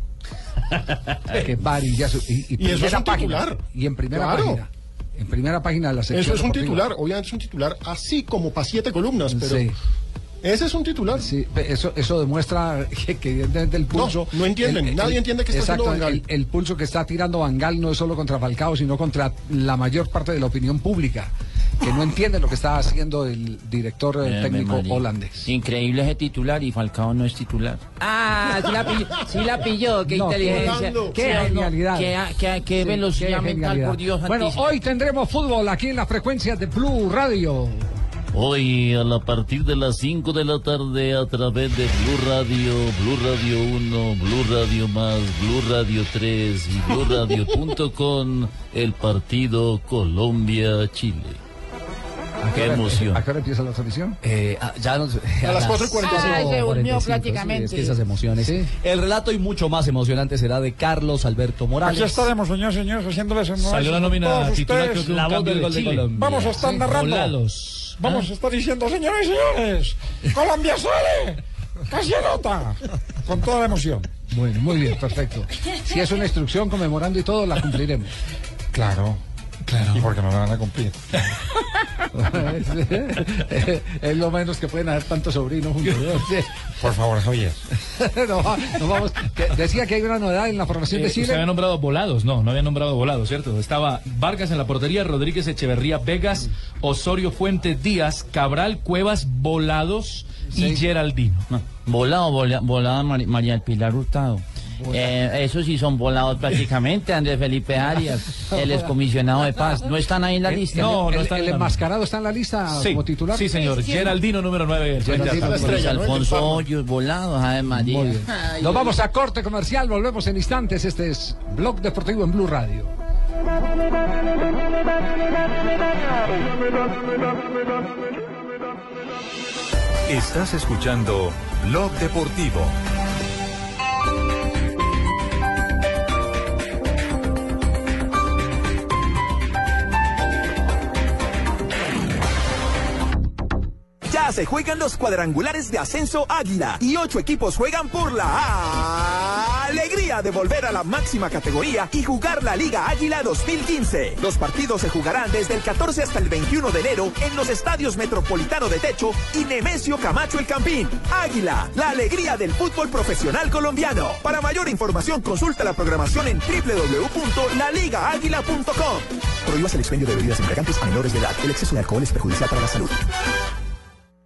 Qué varillazo. Y, Y eso es un página. titular. Y en primera Claro. página. En primera página de la sección. Eso es un deportiva. titular, obviamente es un titular así como para siete columnas, pero Sí. Ese es un titular. Sí, eso, eso demuestra que, que evidentemente el pulso. no entienden, nadie entiende qué está exacto, haciendo Van Gaal. El, el pulso que está tirando Bangal no es solo contra Falcao, sino contra la mayor parte de la opinión pública, que no entiende lo que está haciendo el director eh, técnico María. holandés. Increíble ese titular y Falcao no es titular. Ah, sí la pilló, sí la pilló, qué No, inteligencia. Qué, qué genialidad. Qué, qué- qué Sí, velocidad qué mental, genialidad. por Dios. Bueno, hoy tendremos fútbol aquí en la frecuencia de Blue Radio. Hoy a la partir de las 5 de la tarde a través de Blue Radio, Blue Radio 1, Blue Radio Más, Blue Radio 3 y BlueRadio.com el partido Colombia-Chile. Qué emoción. ¿A qué hora empieza la transmisión? Eh, ah, ya nos- A las 4 y 45. Ay, se durmió 45, prácticamente. sí, es que esas emociones. El relato y mucho más emocionante será de Carlos Alberto Morales. Aquí estaremos, señores, señores, haciéndoles un Salió la nómina titular, que La voz del de gol de. Colombia. Vamos a estar Sí, narrando. volados. Vamos a estar diciendo, señores y señores, Colombia sale. Casi anota. Con toda la emoción. Bueno, muy bien, perfecto. Si es una instrucción conmemorando y todo, la cumpliremos. Claro. Claro. ¿Y por qué no la van a cumplir? es lo menos que pueden haber tantos sobrinos juntos. ¿no? Por favor, Javier. no, no vamos. que decía que hay una novedad en la formación Eh, de usted Chile. había nombrado volados, no, no había nombrado volados, ¿cierto? Estaba Vargas en la portería, Rodríguez Echeverría Vegas, Osorio Fuentes Díaz, Cabral Cuevas Volados y Geraldino. Volado, vola- volada Mari- María del Pilar Hurtado. Eh, esos sí son volados prácticamente, Andrés Felipe Arias, el excomisionado de paz. ¿No están ahí en la El- lista? no, no está el enmascarado está en la lista Sí, como titular. sí, señor. Geraldino número 9. Geraldino, Alfonso Hoyos, volado, Ave María. Muy bien. Ay, Nos vamos a corte comercial, volvemos en instantes. Este es Blog Deportivo en Blue Radio. Estás escuchando Blog Deportivo. Se juegan los cuadrangulares de ascenso Águila y ocho equipos juegan por la alegría de volver a la máxima categoría y jugar la Liga Águila 2015. Los partidos se jugarán desde el 14 hasta el 21 de enero en los estadios Metropolitano de Techo y Nemesio Camacho El Campín. Águila, la alegría del fútbol profesional colombiano. Para mayor información consulta la programación en www.laligaáguila.com. Prohíbas el expendio de bebidas embriagantes a menores de edad. El exceso de alcohol es perjudicial para la salud.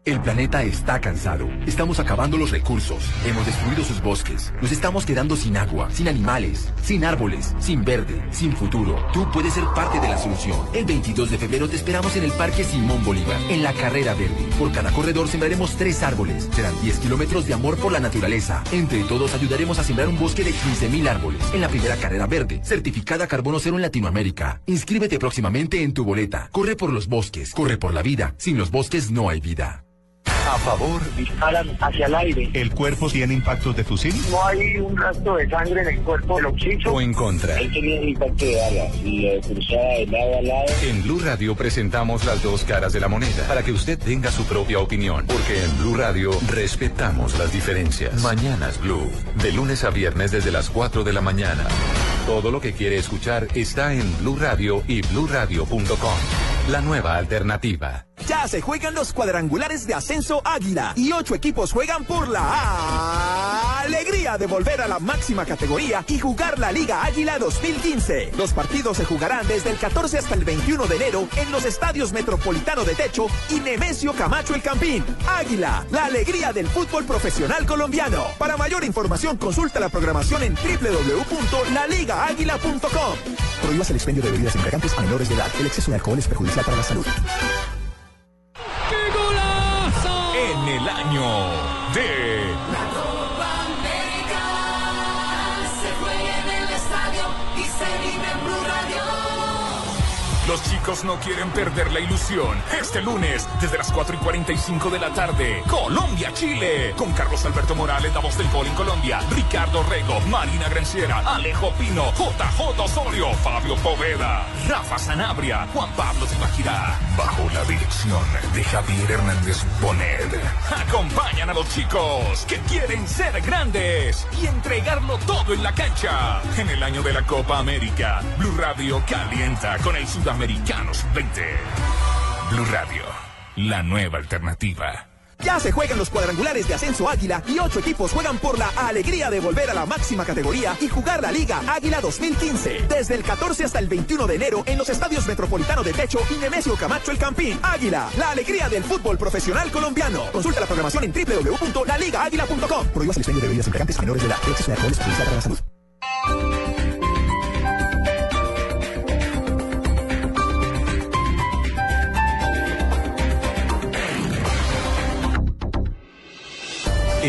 El planeta está cansado. Estamos acabando los recursos. Hemos destruido sus bosques. Nos estamos quedando sin agua, sin animales, sin árboles, sin verde, sin futuro. Tú puedes ser parte de la solución. El 22 de febrero te esperamos en el Parque Simón Bolívar, en la Carrera Verde. Por cada corredor sembraremos tres árboles. Serán 10 kilómetros de amor por la naturaleza. Entre todos ayudaremos a sembrar un bosque de 15.000 árboles. En la primera Carrera Verde, certificada Carbono Cero en Latinoamérica. Inscríbete próximamente en tu boleta. Corre por los bosques. Corre por la vida. Sin los bosques no hay vida. Favor. Disparan hacia el aire. ¿El cuerpo tiene impactos de fusil? No hay un rastro de sangre en el cuerpo del occiso. ¿O en contra? Él tenía un impacto de bala y eh, cruzaba de lado a lado. En Blue Radio presentamos las dos caras de la moneda para que usted tenga su propia opinión, porque en Blue Radio respetamos las diferencias. Mañanas Blue, de lunes a viernes desde las 4 de la mañana. Todo lo que quiere escuchar está en Blue Radio y bluradio.com. La nueva alternativa. Ya se juegan los cuadrangulares de ascenso Águila y ocho equipos juegan por la alegría de volver a la máxima categoría y jugar la Liga Águila 2015. Los partidos se jugarán desde el 14 hasta el 21 de enero en los estadios Metropolitano de Techo y Nemesio Camacho El Campín. Águila, la alegría del fútbol profesional colombiano. Para mayor información consulta la programación en www.laligaáguila.com. Prohíbas el expendio de bebidas embriagantes a menores de edad. El exceso de alcohol es perjudicial para la salud. ¡Qué golazo! En el año de Los chicos no quieren perder la ilusión. Este lunes, desde las 4 y 45 de la tarde, Colombia-Chile. Con Carlos Alberto Morales, la voz del gol en Colombia. Ricardo Rego, Marina Granciera, Alejo Pino, JJ Osorio, Fabio Poveda, Rafa Sanabria, Juan Pablo Zipaquirá. Bajo la dirección de Javier Hernández Bonet. Acompañan a los chicos que quieren ser grandes y entregarlo todo en la cancha. En el año de la Copa América, Blue Radio calienta con el Sudamericanos 20. Blue Radio, la nueva alternativa. Ya se juegan los cuadrangulares de Ascenso Águila y ocho equipos juegan por la alegría de volver a la máxima categoría y jugar la Liga Águila 2015. Desde el 14 hasta el 21 de enero en los estadios Metropolitano de Techo y Nemesio Camacho El Campín. Águila, la alegría del fútbol profesional colombiano. Consulta la programación en www.laligaáguila.com. Prohíbas el expendio de bebidas embriagantes menores de edad. Exceso de la salud.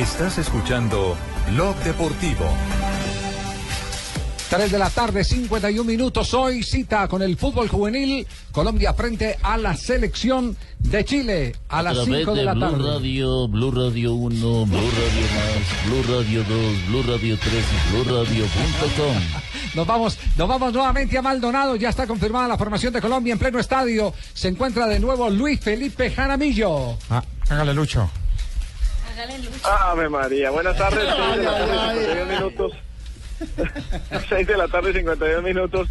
Estás escuchando Blog Deportivo. 3 de la tarde, 51 minutos. Hoy cita con el fútbol juvenil. Colombia frente a la selección de Chile a las través 5 de de la Blue tarde. Radio, Blue Radio 1, Blue Radio Más, Blue Radio 2, Blue Radio 3 y Blue Radio.com. Nos vamos, nos vamos nuevamente a Maldonado. Ya está confirmada la formación de Colombia en pleno estadio. Se encuentra de nuevo Luis Felipe Jaramillo. Ah, hágale Lucho. Ave María, buenas tardes, 6 de la tarde, 52 minutos. 6 de la tarde, 52 minutos.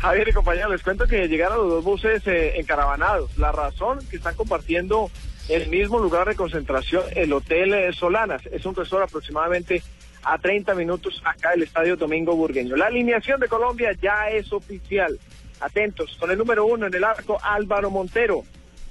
Javier y compañeros, les cuento que llegaron los dos buses eh, encaravanados. La razón que están compartiendo el mismo lugar de concentración, el Hotel eh, Solanas. Es un resort aproximadamente a 30 minutos acá del Estadio Domingo Burgueño. La alineación de Colombia ya es oficial. Atentos, con el número uno en el arco, Álvaro Montero.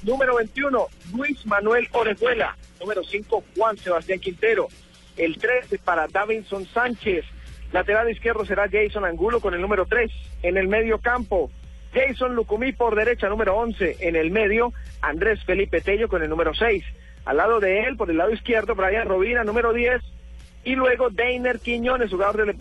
Número 21, Luis Manuel Orejuela. Número 5, Juan Sebastián Quintero. El 13 para Davinson Sánchez. Lateral izquierdo será Jason Angulo con el número 3. En el medio campo, Jason Lucumí por derecha, número 11. En el medio, Andrés Felipe Tello con el número 6. Al lado de él, por el lado izquierdo, Brian Robina, número 10. Y luego Deiner Quiñones, jugador del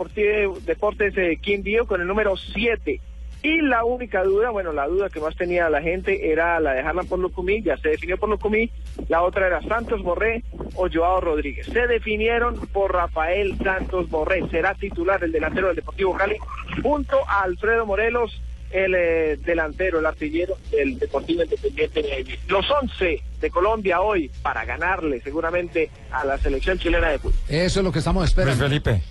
Deportes eh, Quindío, con el número 7. Y la única duda, bueno, la duda que más tenía la gente era la de Harlan por Lucumí, ya se definió por Lucumí, la otra era Santos Borré o Joao Rodríguez. Se definieron por Rafael Santos Borré, será titular el delantero del Deportivo Cali, junto a Alfredo Morelos, el eh, delantero, el artillero del Deportivo Independiente de Medellín. Los 11 de Colombia hoy para ganarle seguramente a la selección chilena de fútbol. Eso es lo que estamos Luis esperando. Felipe.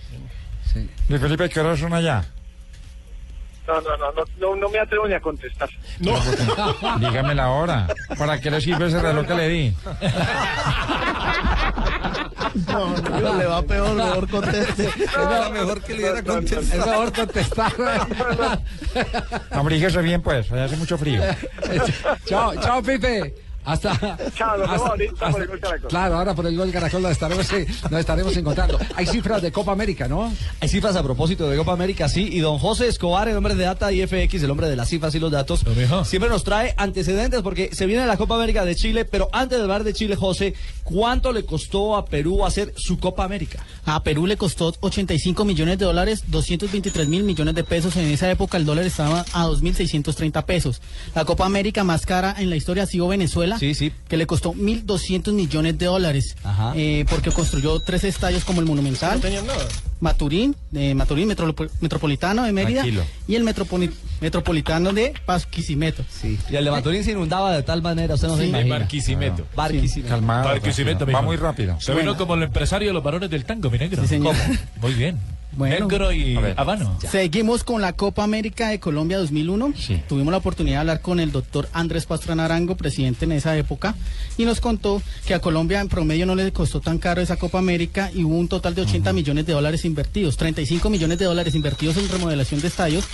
Luis Felipe, ¿qué horas son allá? No, no, no, no, no, no me atrevo ni a contestar. No. Dígame la hora. ¿Para qué le sirve ese reloj que le di? No, le va peor, mejor conteste. Era mejor que le diera contestar. Es mejor contestar. Abríguese bien, pues. Allá hace mucho frío. chao, chao, Pipe. Hasta. Chao, nos vemos hasta- ahorita por hasta- el Gol Caracol. Claro, ahora por el gol Caracol nos estaremos, nos estaremos encontrando. Hay cifras de Copa América, ¿no? Hay cifras a propósito de Copa América, sí, y don José Escobar, el hombre de Data y FX, el hombre de las cifras y los datos, siempre nos trae antecedentes porque se viene la Copa América de Chile, pero antes de hablar de Chile, José, ¿cuánto le costó a Perú hacer su Copa América? A Perú le costó 85 millones de dólares, 223 mil millones de pesos. En esa época el dólar estaba a 2.630 pesos. La Copa América más cara en la historia ha sido Venezuela, que le costó 1.200 millones de dólares, eh, porque construyó tres estadios como el Monumental, No tenían nada. Maturín, de Maturín Metropolitano de Mérida Tranquilo. y el Metropoli- Metropolitano de Pasquisimeto. Y el de Maturín se inundaba de tal manera, usted no se Sí. imagina. Barquisimeto. Barquisimeto. Calmado. Barquisimeto. Va muy rápido. Se vino como el empresario de los varones del tango, mi negro. Sí, señor. ¿Cómo? Muy bien. Bueno. Negro y A ver. habano. Seguimos con la Copa América de Colombia 2001. Tuvimos la oportunidad de hablar con el doctor Andrés Pastrana Arango, presidente en esa época, y nos contó que a Colombia en promedio no le costó tan caro esa Copa América y hubo un total de 80 millones de dólares invertidos, 35 millones de dólares invertidos en remodelación de estadios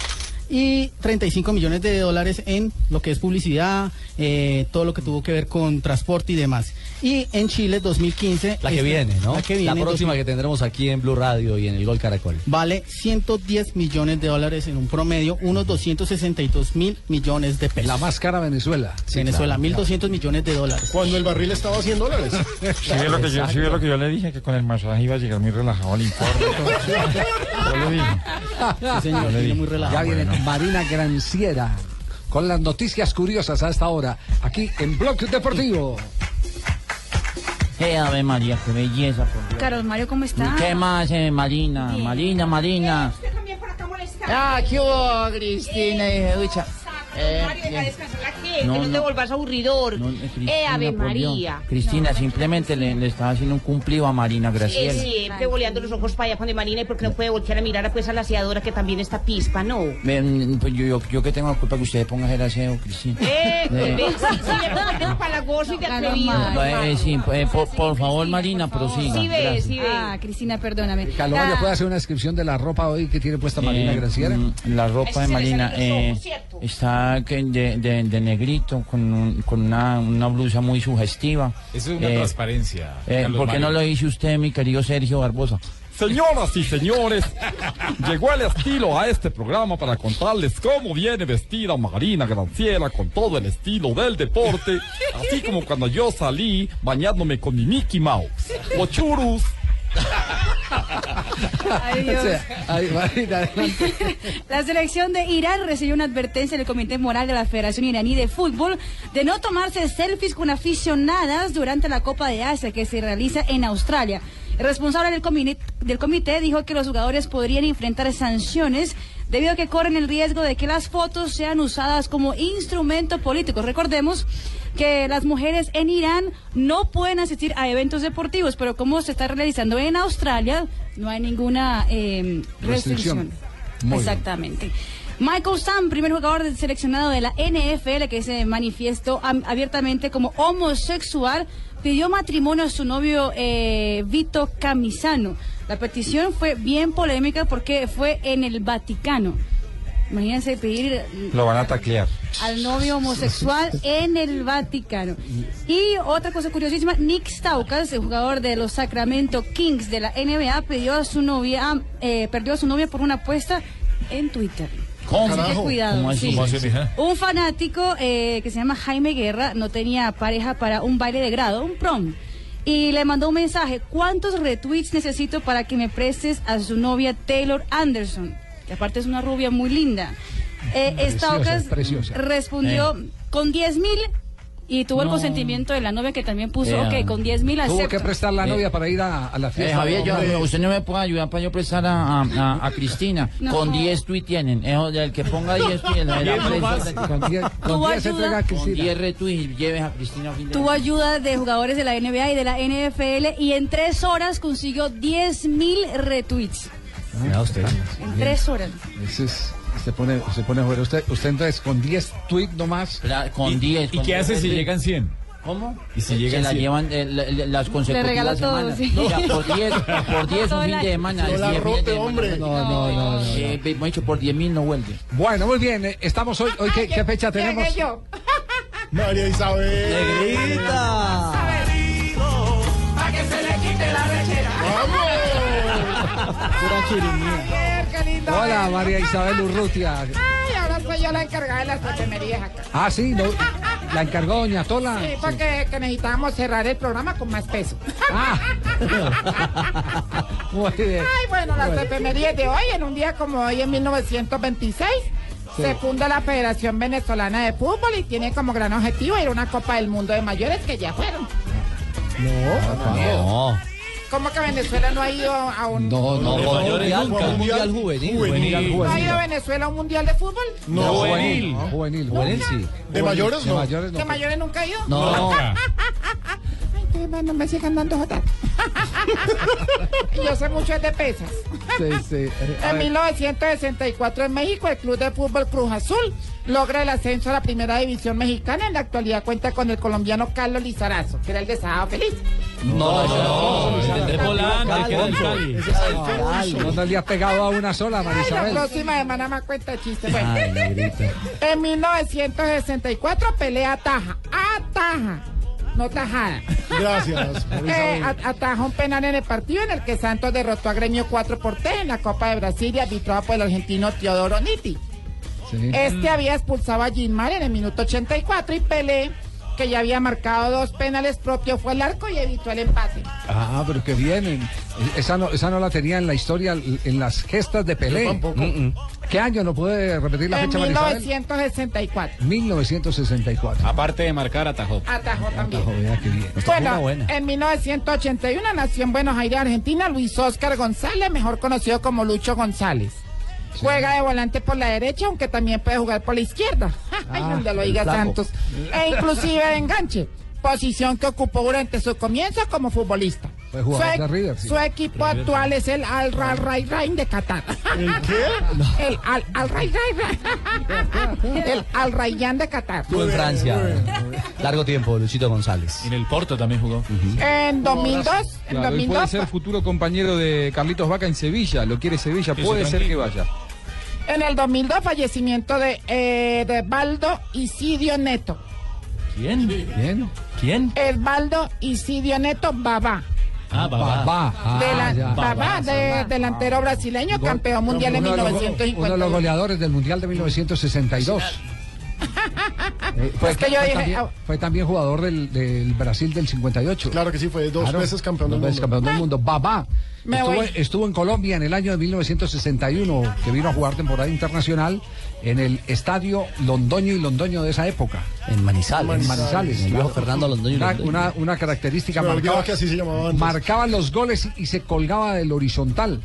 y 35 millones de dólares en lo que es publicidad, eh, todo lo que tuvo que ver con transporte y demás. Y en Chile 2015... La que este- viene, ¿no? La que viene. próxima 2000. que tendremos aquí en Blue Radio y en el Gol Caracol. Vale 110 millones de dólares en un promedio, unos 262 mil millones de pesos. La más cara Venezuela. Venezuela, 1.200 millones de dólares. Cuando el barril estaba a 100 dólares. Sí, ve lo que yo, sí ve lo que yo le dije, que con el masaje iba a llegar muy relajado al informe. Yo le dije. Sí, señor, Yo le viene dije. muy relajado. Ya viene bueno. Marina Granciera con las noticias curiosas a esta hora, aquí en Blog Deportivo. Eh, Ave María, qué belleza, por Dios. Carlos Mario, ¿cómo está? ¿Qué más, eh, Marina? Bien. Marina, Marina. Usted también por acá. Ah, ¿qué hubo, Cristina? Dije, Eh, deja descansar la gente, No, no, te no. volvás aburridor. No, eh, Cristina, eh, Ave. María. Cristina, simplemente le, le estaba haciendo un cumplido a Marina Graciela. siempre voleando los ojos para allá con de Marina y porque no puede voltear a mirar a, pues, a la aseadora que también está pispa, ¿no? Ven, pues yo, yo, yo que tengo la culpa que usted ponga a hacer aseo, Cristina. Eh, Eh. ven, sí, sí, le pongo palagoso y atrevido. Eh, eh, sí, por, por favor, Marina, prosiga. Sí, ve, sí, ve. Ah, Cristina, perdóname. Calvario, Ah, ¿puede hacer una descripción de la ropa hoy que tiene puesta Marina Graciela? mm, La ropa de Marina eh, está de, de- de negrito con, un- con una, una blusa muy sugestiva. Eso es una transparencia, eh, ¿Por qué no lo dice usted, mi querido Sergio Barbosa? Señoras y señores, llegó el estilo a este programa para contarles cómo viene vestida Marina Granciera con todo el estilo del deporte, así como cuando yo salí bañándome con mi Mickey Mouse. Los churus. Ay, Dios. O sea, ay, Marina, adelante. La selección de Irán recibió una advertencia del Comité Moral de la Federación Iraní de Fútbol de no tomarse selfies con aficionadas durante la Copa de Asia que se realiza en Australia. El responsable del comité, del comité dijo que los jugadores podrían enfrentar sanciones debido a que corren el riesgo de que las fotos sean usadas como instrumento político. Recordemos que las mujeres en Irán no pueden asistir a eventos deportivos, pero como se está realizando en Australia, no hay ninguna eh, Restricción. restricción. Muy bien. Exactamente. Michael Sam, primer jugador seleccionado de la NFL que se manifestó am- abiertamente como homosexual, pidió matrimonio a su novio eh, Vito Camisano. La petición fue bien polémica porque fue en el Vaticano. Imagínense pedir Lo van a taclear. al novio homosexual en el Vaticano. Y otra cosa curiosísima, Nick Staukas, el jugador de los Sacramento Kings de la NBA, pidió a su novia, eh, perdió a su novia por una apuesta en Twitter. ¿Cómo? Así que cuidado. Un fanático eh, que se llama Jaime Guerra no tenía pareja para un baile de grado, un prom. Y le mandó un mensaje, ¿cuántos retweets necesito para que me prestes a su novia Taylor Anderson? Que aparte es una rubia muy linda. Eh, Preciosa, Staukas preciosa. respondió Eh. con 10 mil y tuvo el No. consentimiento de la novia que también puso, Eh, ok, con 10 mil Tuvo acepto. que prestar la novia para ir a, a la Eh, fiesta. Javier, yo- usted no me puede ayudar para yo prestar a, a, a- a Cristina. No. Con 10 tweets tienen. Eh, el que ponga 10 tweets. la- la Diez prensa- nomás. Con diez- con Tuvo diez ayuda. entrega a Con Cristina. 10 retweets lleves a Cristina a Tuvo ayuda de jugadores de la NBA y de la NFL y en tres horas consiguió 10 mil retweets. Mira usted. En tres horas. Ese es, se pone, se pone a jugar. Usted, usted entonces con 10 tweets nomás. Con 10. ¿Y qué hace si llegan 100? ¿Cómo? ¿Y si Se llegan la 100? llevan eh, la- la- las consecutivas regala todo, semanas. sí. O sea, por 10, por 10 Todo un fin de semana. No la 10 rote, hombre. semana. No, no, no, no, Eh, hemos dicho por 10 mil no vuelve. Bueno, muy bien. eh, Estamos hoy. hoy ¿qué, qué fecha tenemos? Yo. María Isabel. Negrita. Para que se le quite la. Pura chirimía. Javier, qué lindo. Hola. María Isabel Urrutia. Ay, ahora soy yo la encargada de las pepenerías acá. Ah, sí, no, la encargó Doña Tola. Sí, porque que necesitábamos cerrar el programa con más peso. Ah. Muy bien. Ay, bueno, las pepenerías de hoy, en un día como hoy, en 1926, Sí. se funda la Federación Venezolana de Fútbol y tiene como gran objetivo ir a una Copa del Mundo de Mayores que ya fueron. No. ¿Cómo que Venezuela no ha ido a un... No, no, No, no. mundial, un mundial juvenil. Juvenil, ¿No ha ido Venezuela a un mundial de fútbol? No, Juvenil. juvenil. Juvenil, Juvenil, sí. ¿De mayores De no? mayores no. ¿De mayores nunca ha ido? No. Ay, entonces, bueno, me sigan dando jotas. Yo sé mucho de pesas. Sí, sí. En ver. 1964 en México, el Club de Fútbol Cruz Azul logra el ascenso a la primera división mexicana. En la actualidad cuenta con el colombiano Carlos Lizarazo, que era el de Sábado Feliz. No, No, el de Polanco, el que era del Cali. No, no le pegado a una sola, Ay, la próxima semana más cuenta chiste. Bueno, Ay, negrita. en 1964 pelea Ataja. Ataja. No tajada. Gracias, Eh, Isabel. a- ataja un penal en el partido en el que Santos derrotó a Gremio 4 por 3 en la Copa de Brasil y arbitrado por el argentino Teodoro Nitti. Sí. Este había expulsado a Gilmar en el minuto 84 y Pelé, que ya había marcado dos penales propios, fue al arco y evitó el empate. Ah, pero que bien. Esa no, esa no la tenía en la historia, en las gestas de Pelé. Yo tampoco. Mm, mm. ¿Qué año? ¿No puede repetir la En fecha, María Isabel? 1964. 1964. Aparte de marcar, atajó. Atajó también. Atajó, vea qué bien. Bueno, en 1981 nació en Buenos Aires, Argentina, Luis Óscar González, mejor conocido como Lucho González. Juega de volante por la derecha, aunque también puede jugar por la izquierda. Ay, Ah, donde lo diga. Santos. E inclusive de enganche. Posición que ocupó durante su comienzo como futbolista. Jugador su, de River, sí. su equipo River, actual es el Al Ral Ray Rain de Qatar. ¿El qué? El Al Al Ray El Al Rayyan de Qatar. Estuvo en Francia. Largo tiempo, Luchito González. En el Porto también jugó. En 2002, en Claro, él puede 2002, ser futuro compañero de Carlitos Vaca en Sevilla, lo quiere Sevilla, puede ser que vaya. En el 2002 fallecimiento de, eh, de Baldo Isidio Neto. ¿Quién? Bien. ¿Quién? Esbaldo Isidio Neto Babá. Ah, Babá. Babá. Ah, ya. Babá, de- delantero brasileño, campeón mundial en Uno de los- Uno de los 1950. goleadores del Mundial de 1962. Eh, fue, Es que yo fue dije, también, ah. fue también jugador del, del Brasil del 58. Claro que sí, fue dos Claro, veces campeón del dos veces mundo. campeón del mundo. Babá. Me Estuvo, voy. estuvo en Colombia en el año de 1961, que vino a jugar temporada internacional en el estadio Londoño y Londoño de esa época. En Manizales. En Manizales. El viejo claro. Fernando Londoño y Una, Londoño. una, una característica marcaba, que así se llamaba antes. marcaba los goles y, y se colgaba del horizontal.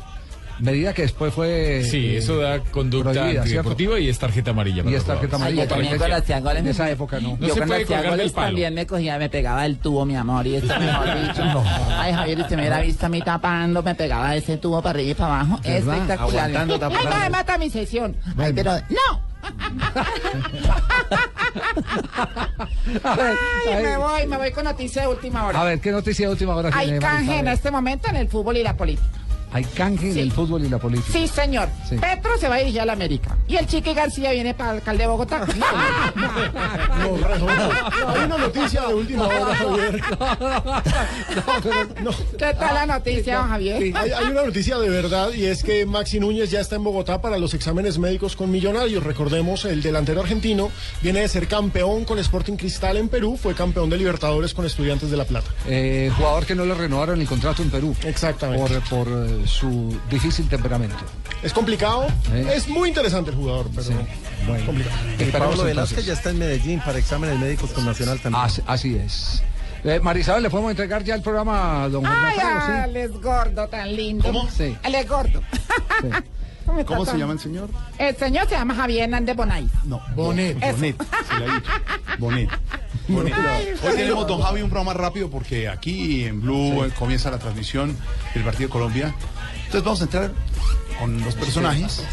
Medida que después fue. Sí, eh, eso da conducta antideportiva y es tarjeta amarilla. Y es tarjeta amarilla. yo también con las En esa época no. No yo se con puede las colgar del goles palo. también me cogía, me pegaba el tubo, mi amor, y esto mejor dicho. Ay, Javier, usted me hubiera visto a mí tapando, me pegaba ese tubo para arriba y para abajo. Espectacular. Aguantando, Ay, tapando. no me mata mi sesión. Ay, pero no. A ver, Ay, a me voy, me voy con noticia de última hora. a ver, ¿qué noticia de última hora Hay canje en este momento en el fútbol y la política. Hay canje en el fútbol y la política. Sí, señor. Sí. Petro se va a dirigir a la América. Y el Chiqui García viene para el alcalde de Bogotá. No, no, no. Hay una noticia de última hora, Javier. ¿Qué tal la noticia, don Javier? Hay, hay una noticia de verdad y es que Maxi Núñez ya está en Bogotá para los exámenes médicos con Millonarios. Recordemos, el delantero argentino viene de ser campeón con Sporting Cristal en Perú, fue campeón de Libertadores con Estudiantes de La Plata. Eh, jugador que no le renovaron el contrato en Perú. Exactamente. Por, por eh, su difícil temperamento. Es complicado, Sí. es muy interesante el jugador, pero Bueno, complicado. esperemos Pablo entonces. Velázquez ya está en Medellín para exámenes médicos con Nacional también. Así, así es. Eh, Marisabel, ¿le podemos entregar ya el programa a don Jorge Ay? Sí. es gordo, tan lindo. ¿Cómo? Sí. Es gordo. ¿Cómo, ¿Cómo está se llama el señor? El señor se llama Javier Hernández Bonay. No, Bonet. Bonet. se le ha dicho. Bonet. Bonet. Hoy tenemos, don Javi, un programa rápido porque aquí en Blue eh, comienza la transmisión del partido de Colombia. Entonces vamos a entrar con los personajes.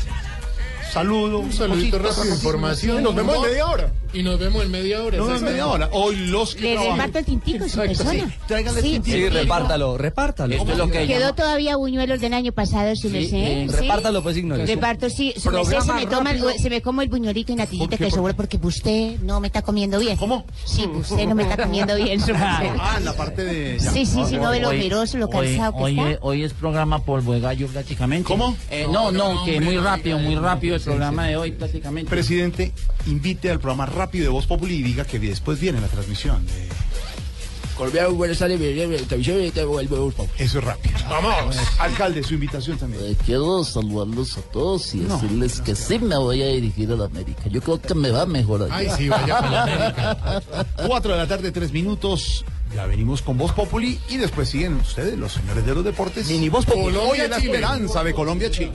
Saludo, Un saludito rápido, información. Nos vemos en media hora. Y nos vemos en media hora. Nos vemos en media hora. Hoy los que Le reparto el tintico su persona. sí. Tráiganle Sí, tintico. Sí, repártalo, repártalo. Esto es lo que Quedó llama- todavía buñuelos del año pasado, su merced. eh, ¿sí? repártalo, pues, Ignacio. Reparto, sí. Su merced se Programa me, toma, el- se me como el buñuelito y natillita que ¿Por seguro porque usted no me está comiendo bien. ¿Cómo? Sí, usted no me está comiendo bien, su merced. Ah, en la parte de. ya. Sí, sí, sí, no ve lo Hoy- ojeroso, lo hoy- cansado que está. es- hoy es programa polvo de gallo prácticamente. ¿Cómo? Eh, no, no, que muy rápido, muy rápido el programa de hoy prácticamente. Presidente, invite al programa rápido de Voz Populi y diga que después viene la transmisión. de- Colombia, buenas tardes, televisión y te vuelvo Eso es rápido. Vamos. Alcalde, su invitación también. Eh, quiero saludarlos a todos y decirles que sí me voy a dirigir a la América. Yo creo que me va mejor allá. Ay, sí, vaya para la América. Cuatro de la tarde, tres minutos. Ya venimos con Voz Populi y después siguen ustedes, los señores de los deportes. Mini Voz Populi. Colombia, Hoy es la esperanza de Colombia, Chile.